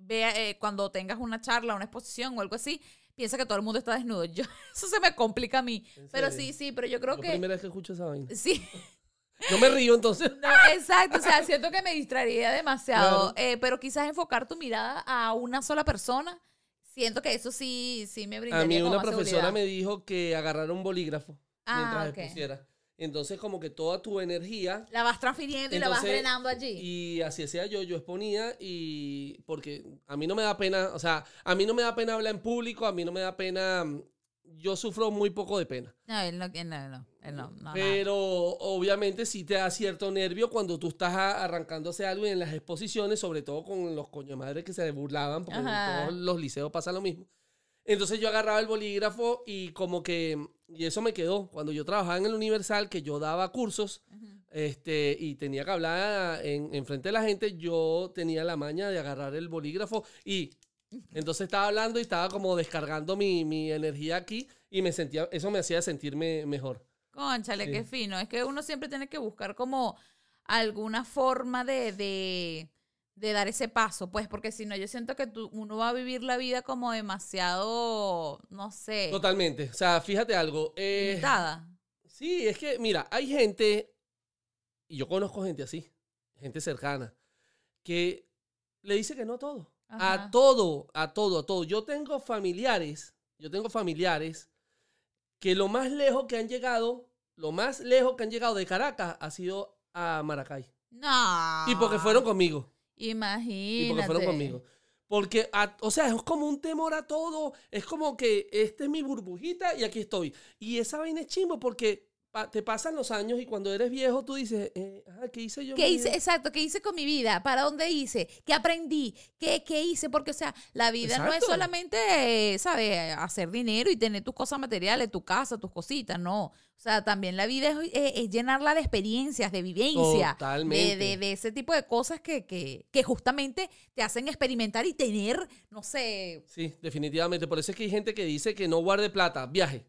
vea, eh, cuando tengas una charla, una exposición o algo así, piensa que todo el mundo está desnudo. Yo, eso se me complica a mí. ¿En Pero sí, sí, pero yo creo La que... primera vez que escucho esa vaina. Sí, Yo me río entonces. no, exacto. O sea, siento que me distraería demasiado. Claro. eh, pero quizás enfocar tu mirada a una sola persona, siento que eso sí, sí me brindaría A mí una profesora seguridad. me dijo que agarrara un bolígrafo Ah, mientras ok. expusiera. Entonces como que toda tu energía La vas transfiriendo y la vas drenando allí. y así hacía yo, yo exponía y porque a mí no me da pena, o sea, a mí no me da pena hablar en público, a mí no me da pena mm, yo sufro muy poco de pena. No, él no, él no, no, él no, no. Pero obviamente sí te da cierto nervio cuando tú estás arrancándose algo y en las exposiciones, sobre todo con los coño madres que se burlaban, porque en todos los liceos pasa lo mismo. Entonces yo agarraba el bolígrafo y como que, y eso me quedó, cuando yo trabajaba en el Universal, que yo daba cursos, este, y tenía que hablar en, en frente de la gente, yo tenía la maña de agarrar el bolígrafo y entonces estaba hablando y estaba como descargando mi, mi energía aquí y me sentía, eso me hacía sentirme mejor. Cónchale, Sí. qué fino. Es que uno siempre tiene que buscar como alguna forma de, de, de dar ese paso, pues, porque si no, yo siento que tú, uno va a vivir la vida como demasiado, no sé, Totalmente. O sea, fíjate algo. eh, limitada. sí, es que, mira, hay gente, y yo conozco gente así, gente cercana, que le dice que no todo. Ajá. A todo, a todo, a todo. Yo tengo familiares, yo tengo familiares que lo más lejos que han llegado, lo más lejos que han llegado de Caracas ha sido a Maracay. No. Y porque fueron conmigo. Imagínate. Y porque fueron conmigo. Porque, a- o sea, es como un temor a todo. Es como que esta es mi burbujita y aquí estoy. Y esa vaina es chimbo porque pa- te pasan los años y cuando eres viejo tú dices, eh, ah, ¿qué hice yo? ¿Qué hice? vida? Exacto, ¿qué hice con mi vida? ¿Para dónde hice? ¿Qué aprendí? ¿Qué, qué hice? Porque, o sea, la vida no es solamente, ¿sabes? Hacer dinero y tener tus cosas materiales, tu casa, tus cositas, no. O sea, también la vida es, es- es llenarla de experiencias, de vivencia, de, Totalmente. de, de ese tipo de cosas que, que, que justamente te hacen experimentar y tener, no sé, Sí, definitivamente. Por eso es que hay gente que dice que no guarde plata, viaje.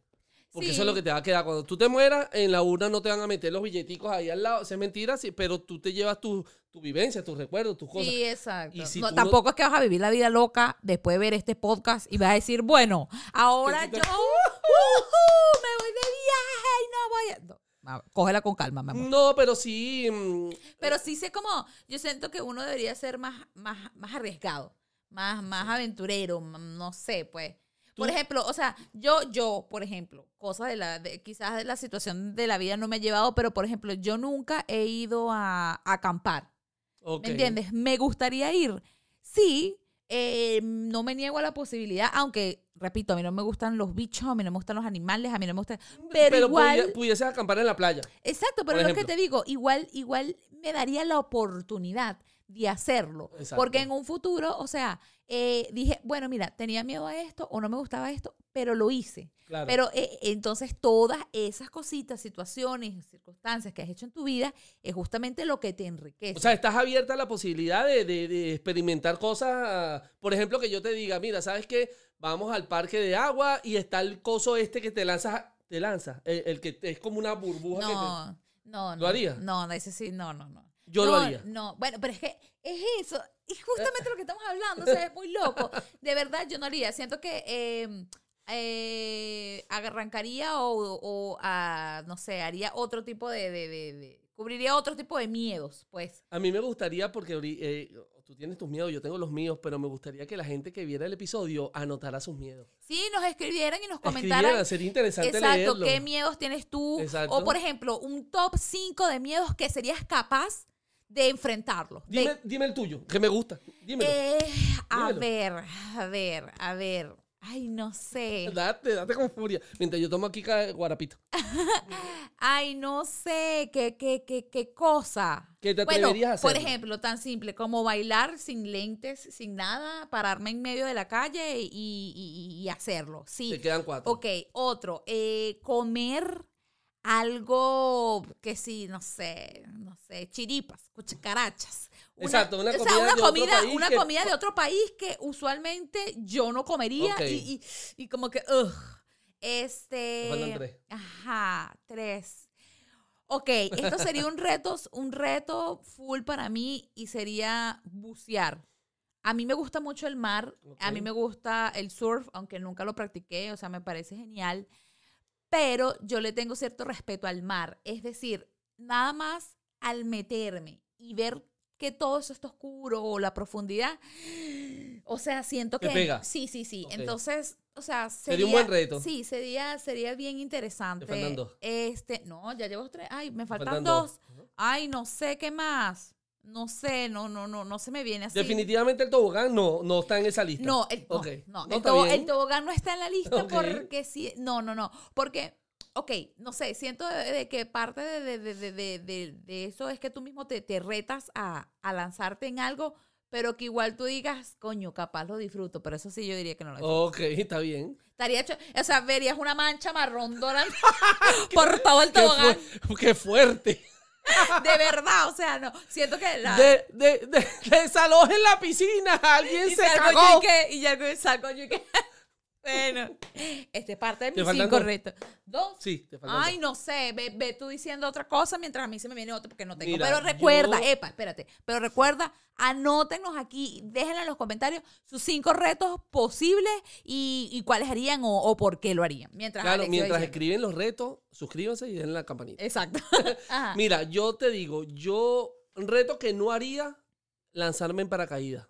Porque eso es lo que te va a quedar. Cuando tú te mueras, en la urna no te van a meter los billeticos ahí al lado. Eso es mentira, sí, pero tú te llevas tu, tu vivencia, tus recuerdos, tus cosas. Sí, exacto. Y si No, tú no- tampoco es que vas a vivir la vida loca después de ver este podcast y vas a decir, bueno, ahora yo tú te- ujú, me voy de viaje y no voy a... No, cógela con calma, mi amor. No, pero sí. mm, Pero sí sé como, yo siento que uno debería ser más, más, más arriesgado, más, más aventurero, no sé, pues. Por ejemplo, o sea, yo, yo, por ejemplo, cosas de la, de- quizás de la situación de la vida no me ha llevado, pero por ejemplo, yo nunca he ido a, a acampar. ¿Me entiendes? Me gustaría ir. Sí, eh, no me niego a la posibilidad, aunque, repito, a mí no me gustan los bichos, a mí no me gustan los animales, a mí no me gustan... Pero, igual... pudi- pudieses acampar en la playa. Exacto, pero lo que te digo, igual, igual me daría la oportunidad de hacerlo. Exacto. Porque en un futuro, o sea, eh, dije, bueno, mira, tenía miedo a esto o no me gustaba esto, pero lo hice. Claro. Pero eh, entonces todas esas cositas, situaciones, circunstancias que has hecho en tu vida es justamente lo que te enriquece. O sea, estás abierta a la posibilidad de, de- de experimentar cosas. Por ejemplo, que yo te diga, mira, ¿sabes qué? Vamos al parque de agua y está el coso este que te lanzas, te lanza, el, el que es como una burbuja. que te- no, no, no. ¿Lo haría? No, no, ese sí, no, no, no. Yo no, lo haría. No, bueno, pero es que es eso. Y justamente lo que estamos hablando, o sea, es muy loco. De verdad, yo no haría. Siento que eh, eh, arrancaría o, o, ah, no sé, haría otro tipo de, de- de- de- Cubriría otro tipo de miedos, pues. A mí me gustaría, porque eh, tú tienes tus miedos, yo tengo los míos, pero me gustaría que la gente que viera el episodio anotara sus miedos. Sí, nos escribieran y nos Escribieran, comentaran. sería interesante Exacto, leerlo. ¿qué miedos tienes tú? Exacto. O, por ejemplo, un top 5 de miedos que serías capaz de enfrentarlos. De- Dime, el tuyo, que me gusta. Dímelo. Eh, a Dímelo. ver, a ver, a ver. Ay, no sé. Date, date con furia. Mientras yo tomo aquí guarapito. Ay, no sé. ¿Qué, qué, qué, qué cosa? ¿Qué te Bueno, atreverías a hacer? por ejemplo, tan simple como bailar sin lentes, sin nada, pararme en medio de la calle y, y- y hacerlo. Sí. Te quedan cuatro. Ok, otro. eh, comer algo que sí, no sé, no sé, chiripas, cuchacarachas. Exacto, una o sea, comida una de otro comida, país una que- comida de otro país que usualmente yo no comería y, y- y como que, ugh. Te Este. faltan tres. Ajá, tres. Ok, esto sería un reto, un reto full para mí y sería bucear. A mí me gusta mucho el mar, a mí me gusta el surf, aunque nunca lo practiqué, o sea, me parece genial, pero yo le tengo cierto respeto al mar. Es decir, nada más al meterme y ver que todo eso está oscuro o la profundidad, o sea, siento que... pega. Sí, sí, sí. Entonces, o sea, sería, Sería un buen reto. Sí, sería, sería bien interesante. Te faltan dos. Este, no, ya llevo tres. Ay, me faltan, faltan dos. Ay, no sé qué más. No sé, no, no, no, no se me viene así. Definitivamente el tobogán no, no está en esa lista. No, el, no, Ok. no, No, el, tobo- tobogán no está en la lista porque sí, no, no, no, porque, ok, no sé, siento de, de que parte de, de- de- eso es que tú mismo te, te retas a, a lanzarte en algo, pero que igual tú digas, coño, capaz lo disfruto, pero eso sí yo diría que no lo disfruto. Ok, está bien. Estaría hecho, o sea, verías una mancha marrón dorada por todo el Qué, tobogán, fu- qué fuerte. De verdad, o sea, no, siento que la... De, de, de, desalojen la piscina. Alguien y se salgo yo cagó. y que, y ya salgo yo y que, bueno, este es parte de ¿Te mis cinco dos? retos. ¿Dos? Sí, te faltan Ay, no sé, ve, ve tú diciendo otra cosa mientras a mí se me viene otra porque no tengo. Mira, pero recuerda, yo- epa, espérate, pero recuerda, anótenos aquí, déjenle en los comentarios sus cinco retos posibles y, y cuáles harían o, o por qué lo harían. Mientras Claro, Alex mientras escriben los retos, suscríbanse y denle la campanita. Exacto. Mira, yo te digo, yo reto que no haría lanzarme en paracaídas.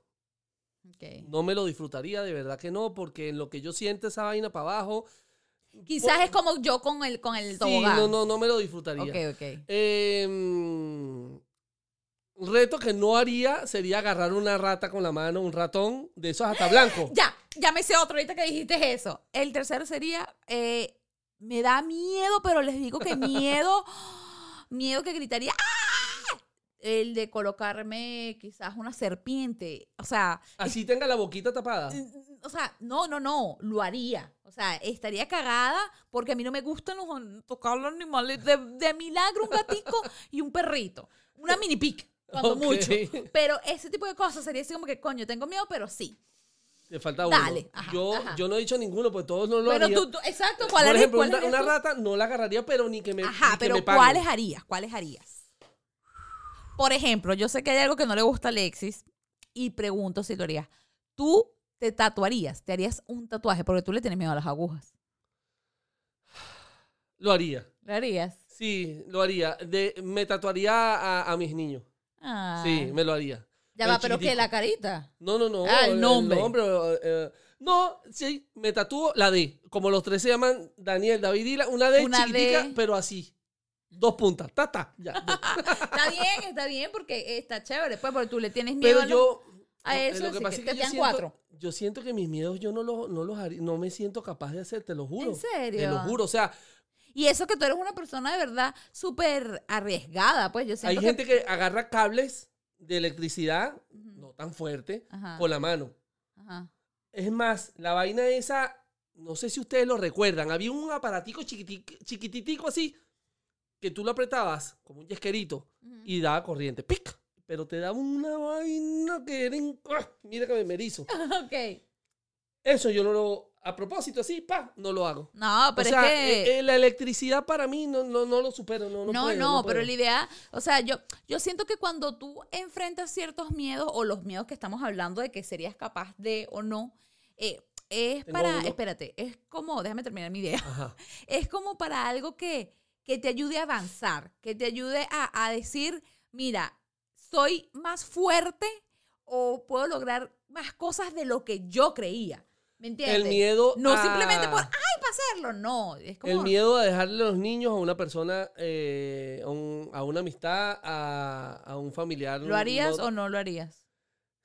No me lo disfrutaría, de verdad que no, porque en lo que yo siento esa vaina para abajo. Quizás es como yo con el, con el Sí, tobogán. no, no, no me lo disfrutaría. Ok, ok. Eh, reto que no haría sería agarrar una rata con la mano, un ratón, de esos hasta blanco. Ya, ya me sé otro ahorita que dijiste eso. El tercero sería, eh, me da miedo, pero les digo que miedo, miedo que gritaría, ¡ah! El de colocarme quizás una serpiente. O sea, Así tenga la boquita tapada. o sea, no, no, no, lo haría. O sea, estaría cagada porque a mí no me gustan los, tocar los animales. De, de milagro un gatico y un perrito. Una mini pic, cuando mucho. Pero ese tipo de cosas sería así como que, coño, tengo miedo, pero sí. Te falta uno. Dale, ajá, yo, ajá. yo no he dicho ninguno, pues todos no lo Pero haría. tú, tú- exacto, ¿cuál Por ejemplo, cuál una, una rata no la agarraría, pero ni que me, Ajá, que pero me. ¿cuáles harías? ¿Cuáles harías? Por ejemplo, yo sé que hay algo que no le gusta a Alexis y pregunto si lo harías. ¿Tú te tatuarías? ¿Te harías un tatuaje? Porque tú le tienes miedo a las agujas. Lo haría. ¿Lo harías? Sí, lo haría. De, me tatuaría a, a mis niños. Ah. Sí, me lo haría. Ya el va, pero que la carita. No, no, no. Ah, el nombre. eh, no, sí, me tatúo la D. Como los tres se llaman Daniel, David y la, una D Una chiquitica, D. pero así. Dos puntas. Ta, ta. Ya. Está bien, está bien, porque está chévere, pues, porque tú le tienes miedo pero yo. a eso, lo que pasa que es te que yo quedan siento, cuatro. yo siento que mis miedos yo no los, no los haría, no me siento capaz de hacer, te lo juro. ¿En serio? Te lo juro. O sea, Y eso que tú eres una persona de verdad súper arriesgada, pues yo hay siento que- gente que agarra cables de electricidad, no tan fuerte, Ajá. con la mano. Ajá. Es más, la vaina esa, no sé si ustedes lo recuerdan, había un aparatico chiquitico, chiquititico así, que tú lo apretabas como un yesquerito y daba corriente. ¡Pic! Pero te daba una vaina que era... ¡Ah! Mira que me merizo. ok. Eso yo no lo... A propósito, así, pa, no lo hago. No, pero o sea, es que... eh, eh, la electricidad para mí no, no, no lo supero. No, no, No, puedo, no, pero la idea, o sea, yo, yo siento que cuando tú enfrentas ciertos miedos o los miedos que estamos hablando de que serías capaz de o no, eh, es Tengo para, uno. espérate, es como, déjame terminar mi idea, Ajá. es como para algo que, que te ayude a avanzar, que te ayude a, a decir, mira, soy más fuerte o puedo lograr más cosas de lo que yo creía. ¿Me entiendes? El miedo No a- simplemente por, ay, para hacerlo, no. Es como, El miedo a dejarle a los niños a una persona, eh, a, un- a una amistad, a, a un familiar. ¿Lo harías no- o no lo harías?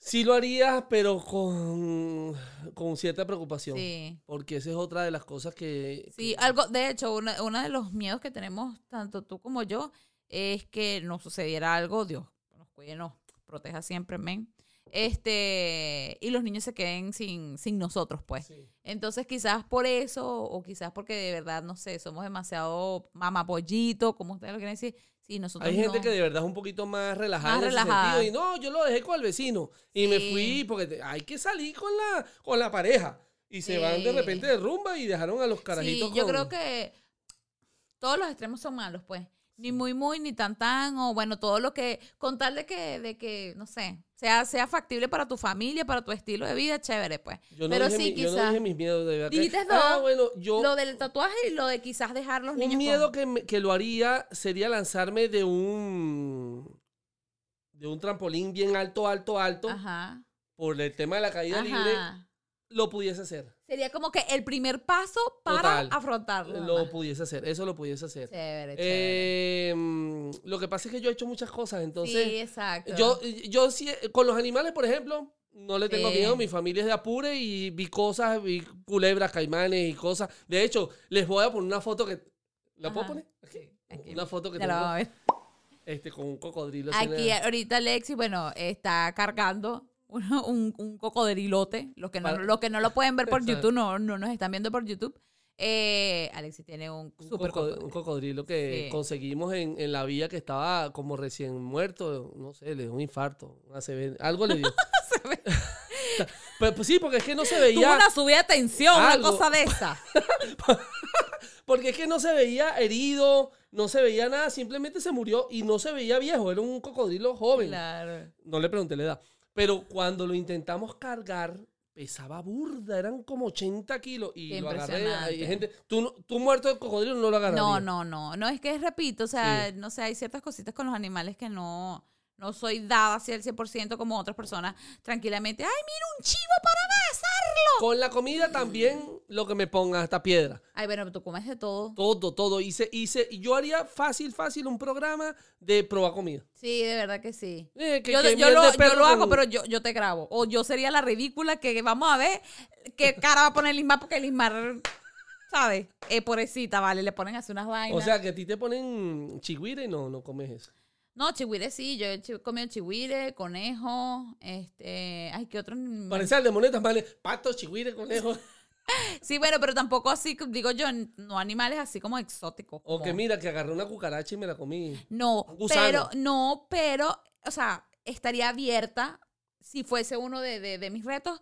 Sí lo haría, pero con, con cierta preocupación. Sí. Porque esa es otra de las cosas que... Sí, que- algo, de hecho, una- uno de los miedos que tenemos, tanto tú como yo, es que nos sucediera algo, Dios nos cuide, nos proteja siempre, men. Este, y los niños se queden sin, sin nosotros, pues. Sí. Entonces, quizás por eso, o quizás porque de verdad, no sé, somos demasiado mamapollito, como ustedes lo quieren decir. Sí, nosotros Hay gente no. que de verdad es un poquito más relajada Más en ese relajada. sentido. Y no, yo lo dejé con el vecino. Y me Sí. fui porque hay que salir con la, con la pareja. Y se van de Sí. repente de rumba y dejaron a los Sí, carajitos yo con- creo que todos los extremos son malos, pues. Ni muy, muy, ni tan, tan, o bueno, todo lo que, con tal de que, de que, no sé, sea, sea factible para tu familia, para tu estilo de vida, chévere, pues. Yo no, Pero dije, sí, mi- yo no quizás. dije mis miedos de verdad. Dijiste Ah, bueno, yo... Lo del tatuaje y lo de quizás dejar los niños Un miedo con- que, me- que lo haría sería lanzarme de un de un trampolín bien alto, alto, alto, Ajá. por el tema de la caída libre, Ajá. lo pudiese hacer. Sería como que el primer paso para Total. afrontarlo. Lo mamá. pudiese hacer, eso lo pudiese hacer. Chévere. Eh, lo que pasa es que yo he hecho muchas cosas, entonces sí, exacto. yo, yo sí, con los animales, por ejemplo, no le tengo Sí. miedo, mi familia es de Apure y vi cosas, vi culebras, caimanes y cosas. De hecho, les voy a poner una foto que... ¿La puedo poner? Aquí. Aquí. Una foto que Ya la tengo vamos a ver. este, con un cocodrilo. Aquí la- ahorita Alexi, bueno, está cargando un, un, un cocodrilote. Los que no, los que no lo pueden ver por. YouTube, no, no nos están viendo por YouTube. Eh, Alexi tiene un un, super coco- cocodrilo. un cocodrilo que Sí. conseguimos en, en la vía que estaba como recién muerto, no sé, le dio un infarto, una algo le dio. Pero, pues sí, porque es que no se Tuvo veía, una subida de tensión, una cosa de esa. porque es que no se veía herido, no se veía nada, simplemente se murió y no se veía viejo, era un cocodrilo joven. Claro. No le pregunté la edad. Pero cuando lo intentamos cargar, pesaba burda, eran como 80 kilos y Qué lo agarré. Hay gente, tú, tú muerto de cocodrilo no lo agarrarías. No, no, no. No es que repito, o sea, no sé, hay ciertas cositas con los animales que no, no soy dada así al 100% como otras personas. Tranquilamente, ay, mira un chivo para abrazarlo. Con la comida también lo que me ponga hasta piedra. Ay, bueno, tú comes de todo. Todo, todo. Hice, hice, y yo haría fácil, fácil un programa de probar comida. Sí, de verdad que sí. Eh, que- yo, que yo miel lo, yo hago, con- pero yo, yo te grabo. O yo sería la ridícula que vamos a ver qué cara va a poner Lismar porque Lismar, ¿sabes? Eh, pobrecita, vale, le ponen así unas vainas. O sea, que a ti te ponen chigüire y no, no comes eso. No, chihuire sí, yo he chi- comido chihuire, conejo, este, ay, ¿qué otro? animal? Parece al de monetas, vale. Pato, chigüire, conejo. Sí, bueno, pero tampoco así, digo yo, no animales así como exóticos. O que mira, que agarré una cucaracha y me la comí. No, Un gusano. pero, no, pero, o sea, estaría abierta, si fuese uno de, de- de mis retos,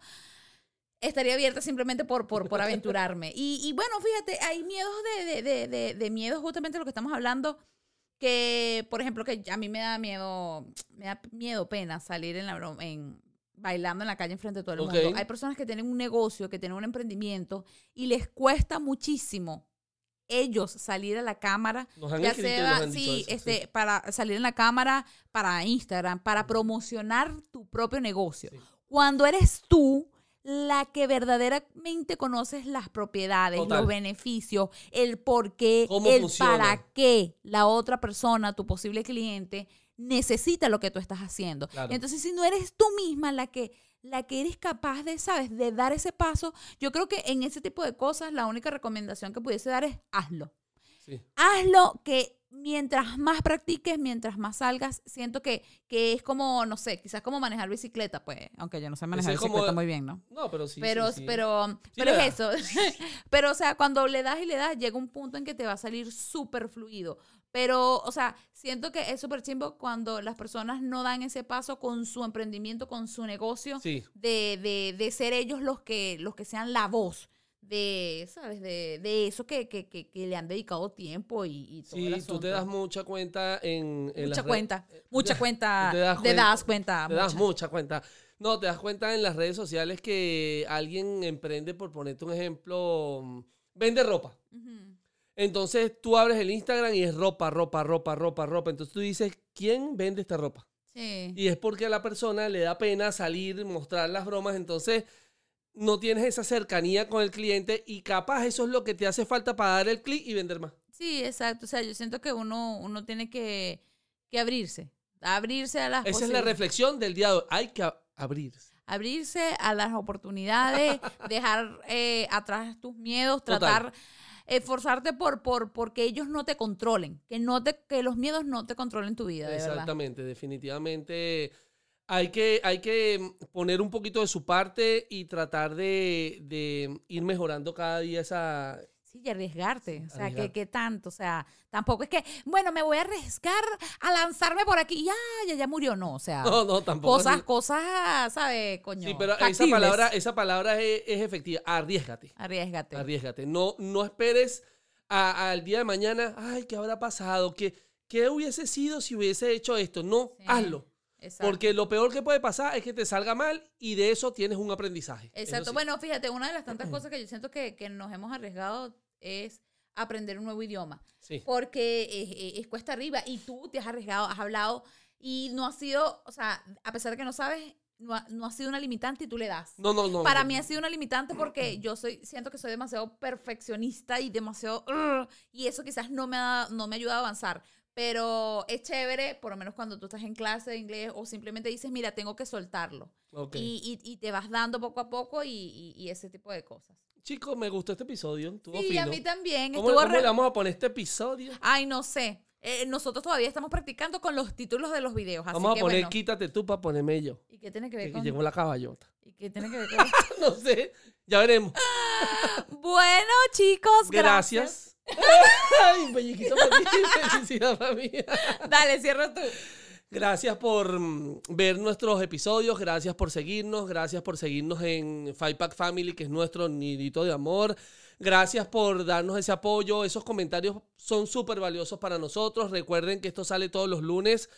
estaría abierta simplemente por, por, por aventurarme. Y, y bueno, fíjate, hay miedos de, de, de, de, de miedos, justamente de lo que estamos hablando, que, por ejemplo, que a mí me da miedo, me da miedo, pena salir en la en bailando en la calle enfrente de todo el mundo. Hay personas que tienen un negocio, que tienen un emprendimiento y les cuesta muchísimo ellos salir a la cámara Nos han ya sea, nos han sí, eso, este, sí. para salir en la cámara, para Instagram, para promocionar tu propio negocio. Sí. Cuando eres tú la que verdaderamente conoces las propiedades, Total. los beneficios, el por qué, el funciona. para qué la otra persona, tu posible cliente, necesita lo que tú estás haciendo. Claro. Entonces, si no eres tú misma la que la que eres capaz de, ¿sabes?, de dar ese paso, yo creo que en ese tipo de cosas la única recomendación que pudiese dar es hazlo Sí. hazlo que mientras más practiques, mientras más salgas, siento que, que es como, no sé, quizás como manejar bicicleta, pues, aunque yo no sé manejar es como- bicicleta muy bien, ¿no? No, pero sí. pero, sí, sí. pero, Sí pero es eso. pero, o sea, cuando le das y le das, llega un punto en que te va a salir súper fluido. Pero, o sea, siento que es súper chimbo cuando las personas no dan ese paso con su emprendimiento, con su negocio, de, de, de ser ellos los que, los que sean la voz de, ¿sabes? De, de eso que, que, que, que le han dedicado tiempo y, y todo Sí, tú te das mucha cuenta en, mucha cuenta, mucha cuenta, te das te cuenta, das cuenta. Te das mucha. cuenta. No, te das cuenta en las redes sociales que alguien emprende, por ponerte un ejemplo, mm, vende ropa. Entonces tú abres el Instagram y es ropa, ropa, ropa, ropa, ropa. Entonces tú dices, ¿quién vende esta ropa? Sí. Y es porque a la persona le da pena salir, mostrar las bromas. Entonces no tienes esa cercanía con el cliente y capaz eso es lo que te hace falta para dar el clic y vender más. Sí, exacto. O sea, yo siento que uno, uno tiene que, que abrirse. Abrirse a las Esa es la reflexión del día de hoy. Hay que abrirse. abrirse a las oportunidades, dejar eh, atrás tus miedos, Total. tratar, esforzarte por, por, por que ellos no te controlen, que, no te, que los miedos no te controlen tu vida, de verdad. Exactamente, definitivamente hay que, hay que poner un poquito de su parte y tratar de, de ir mejorando cada día esa... Sí, y arriesgarte. O sea, que, que tanto. O sea, tampoco es que, bueno, me voy a arriesgar a lanzarme por aquí. Ya, ya, ya murió. No, o sea, No, no, tampoco. cosas, así. cosas, ¿sabes? Coño. Sí, pero esa palabra, esa palabra es, es efectiva. Arriesgate. Arriesgate. Arriesgate. No, no esperes al día de mañana, ay, ¿qué habrá pasado? ¿Qué, ¿Qué hubiese sido si hubiese hecho esto? No, Sí, hazlo. Exacto. Porque lo peor que puede pasar es que te salga mal y de eso tienes un aprendizaje. Exacto. Bueno, fíjate, una de las tantas cosas que yo siento que, que nos hemos arriesgado es aprender un nuevo idioma. Sí. Porque es, es- es cuesta arriba y tú te has arriesgado, has hablado y no has sido, o sea, a pesar de que no sabes, no ha, no ha sido una limitante y tú le das. No, no, no. Para no. mí ha sido una limitante porque yo soy, siento que soy demasiado perfeccionista y demasiado... Y eso quizás no me, ha, no me ayuda a avanzar. Pero es chévere, por lo menos cuando tú estás en clase de inglés o simplemente dices, mira, tengo que soltarlo. Y, y- y te vas dando poco a poco y, y- ese tipo de cosas. Chicos, me gustó este episodio. Estuvo Sí, fino. a mí también. ¿Cómo, cómo re- le vamos a poner este episodio? Ay, no sé. Eh, nosotros todavía estamos practicando con los títulos de los videos. Así Vamos a poner bueno. quítate tú para ponerme yo. ¿Y qué tiene que ver que con...? llegó la caballota. ¿Y qué tiene que ver con...? no sé. Ya veremos. bueno, chicos, Gracias. gracias. Ay, un pelliquito para ti. Felicidad para mí. Dale, cierra tú. Gracias por mm, ver nuestros episodios, gracias por seguirnos, gracias por seguirnos en Five Pack Family, que es nuestro nidito de amor. Gracias por darnos ese apoyo, esos comentarios son súper valiosos para nosotros. Recuerden que esto sale todos los lunes.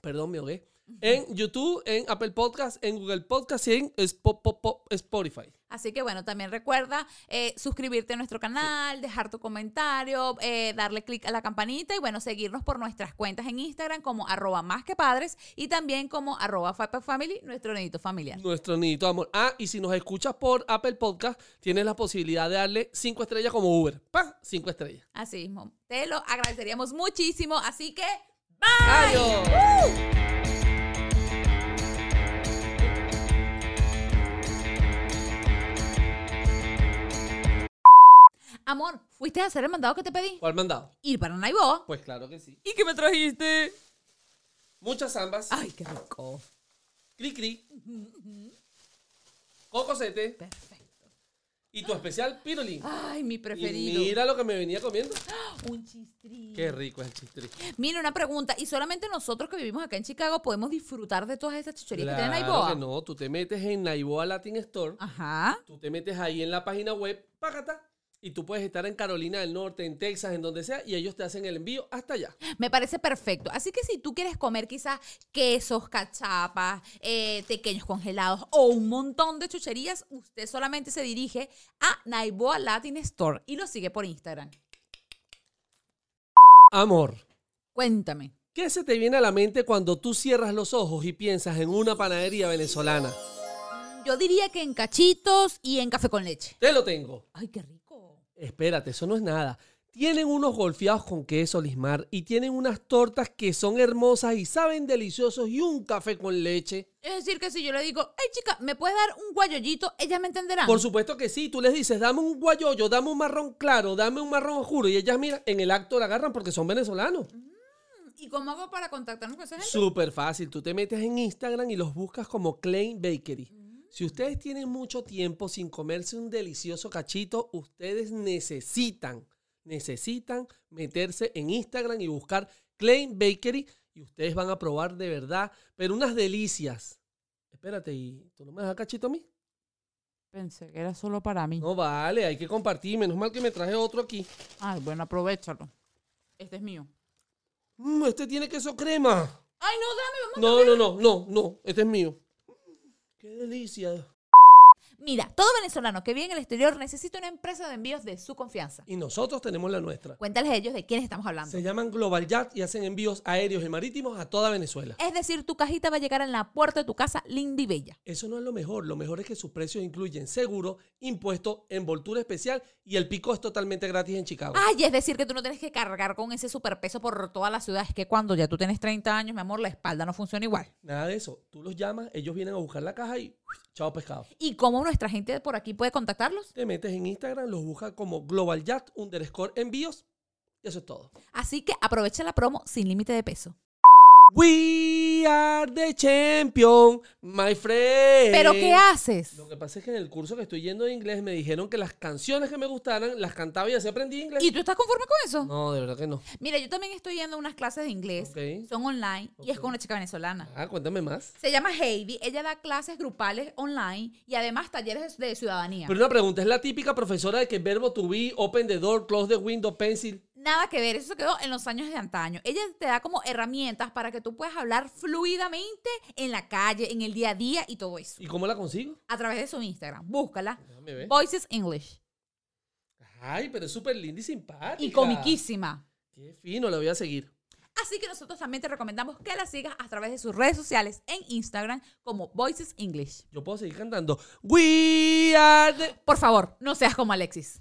Perdón, me ahogué. En YouTube, en Apple Podcast, en Google Podcast y en Spo- po- po- Spotify. Así que bueno, también recuerda eh, suscribirte a nuestro canal, dejar tu comentario, eh, darle clic a la campanita y bueno, seguirnos por nuestras cuentas en Instagram como arroba más que padres y también como arroba Family, nuestro dedito familiar. Nuestro nidito amor. Ah, y si nos escuchas por Apple Podcast, tienes la posibilidad de darle cinco estrellas como Uber. ¡Pah! Cinco estrellas. Así mismo. Te lo agradeceríamos muchísimo. Así que, Adiós. Amor, ¿fuiste a hacer el mandado que te pedí? ¿Cuál mandado? Ir para Naiboa. Pues claro que sí. ¿Y qué me trajiste? Muchas zambas. Ay, qué rico. Cri cri. Cocosete. Perfecto. Y tu especial pirulín. Ay, mi Y preferido. mira lo que me venía comiendo. Un chistrín. Qué rico es el chistri. Mira, una pregunta. ¿Y solamente nosotros que vivimos acá en Chicago podemos disfrutar de todas esas chucherías que tiene Claro Naiboa? que no. Tú te metes en Naiboa Latin Store. Ajá. Tú te metes ahí en la página web. Págata. Y tú puedes estar en Carolina del Norte, en Texas, en donde sea. Y ellos te hacen el envío hasta allá. Me parece perfecto. Así que si tú quieres comer quizás quesos, cachapas, eh, pequeños congelados o un montón de chucherías, usted solamente se dirige a Naiboa Latin Store y lo sigue por Instagram. Amor. Cuéntame. ¿Qué se te viene a la mente cuando tú cierras los ojos y piensas en una panadería venezolana? Yo diría que en cachitos y en café con leche. Te lo tengo. Ay, qué rico. Espérate, eso no es nada. Tienen unos golfeados con queso lismar y tienen unas tortas que son hermosas y saben deliciosos y un café con leche. Es decir, que si yo le digo, hey chica, ¿me puedes dar un guayollito? Ellas me entenderán. Por supuesto que sí, tú les dices, dame un guayoyo, dame un marrón claro, dame un marrón oscuro y ellas, mira, en el acto la agarran porque son venezolanos. ¿Y cómo hago para contactarnos con esa gente? Súper fácil, tú te metes en Instagram y los buscas como Klein Bakery. Si ustedes tienen mucho tiempo sin comerse un delicioso cachito, ustedes necesitan, necesitan meterse en Instagram y buscar Klein Bakery y ustedes van a probar de verdad, pero unas delicias. Espérate, ¿y tú no me das cachito a mí? Pensé que era solo para mí. No vale, hay que compartir. Menos mal que me traje otro aquí. Ay, bueno, aprovechalo. Este es mío. Mm, este tiene queso crema. Ay, no, dame, vamos. No, no, no, no, no. Este es mío. Qué delicia. Mira, todo venezolano que vive en el exterior necesita una empresa de envíos de su confianza. Y nosotros tenemos la nuestra. Cuéntales a ellos de quiénes estamos hablando. Se llaman Global Jet y hacen envíos aéreos y marítimos a toda Venezuela. Es decir, tu cajita va a llegar en la puerta de tu casa linda y bella. Eso no es lo mejor. Lo mejor es que sus precios incluyen seguro, impuesto, envoltura especial y el pico es totalmente gratis en Chicago. Ay, es decir, que tú no tienes que cargar con ese superpeso por toda la ciudad. Es que cuando ya tú tienes 30 años, mi amor, la espalda no funciona igual. Nada de eso. Tú los llamas, ellos vienen a buscar la caja y chao pescado. ¿Y cómo nuestra gente por aquí puede contactarlos? Te metes en Instagram, los buscas como Global Jet underscore envíos y eso es todo. Así que aprovecha la promo sin límite de peso. We are the champion, my friend. ¿Pero qué haces? Lo que pasa es que en el curso que estoy yendo de inglés me dijeron que las canciones que me gustaran las cantaba y así aprendí inglés. ¿Y tú estás conforme con eso? No, de verdad que no. Mira, yo también estoy yendo a unas clases de inglés. Ok. Son online y es con una chica venezolana. Ah, cuéntame más. Se llama Heidi. Ella da clases grupales online y además talleres de ciudadanía. Pero una pregunta, ¿es la típica profesora de que verbo to be, open the door, close the window, pencil? Nada que ver, eso se quedó en los años de antaño. Ella te da como herramientas para que tú puedas hablar fluidamente en la calle, en el día a día y todo eso. ¿Y cómo la consigo? A través de su Instagram. Búscala. Ver. Voices English. Ay, pero es súper linda y simpática. Y comiquísima. Qué fino, la voy a seguir. Así que nosotros también te recomendamos que la sigas a través de sus redes sociales en Instagram como Voices English. Yo puedo seguir cantando. We are the... Por favor, no seas como Alexis.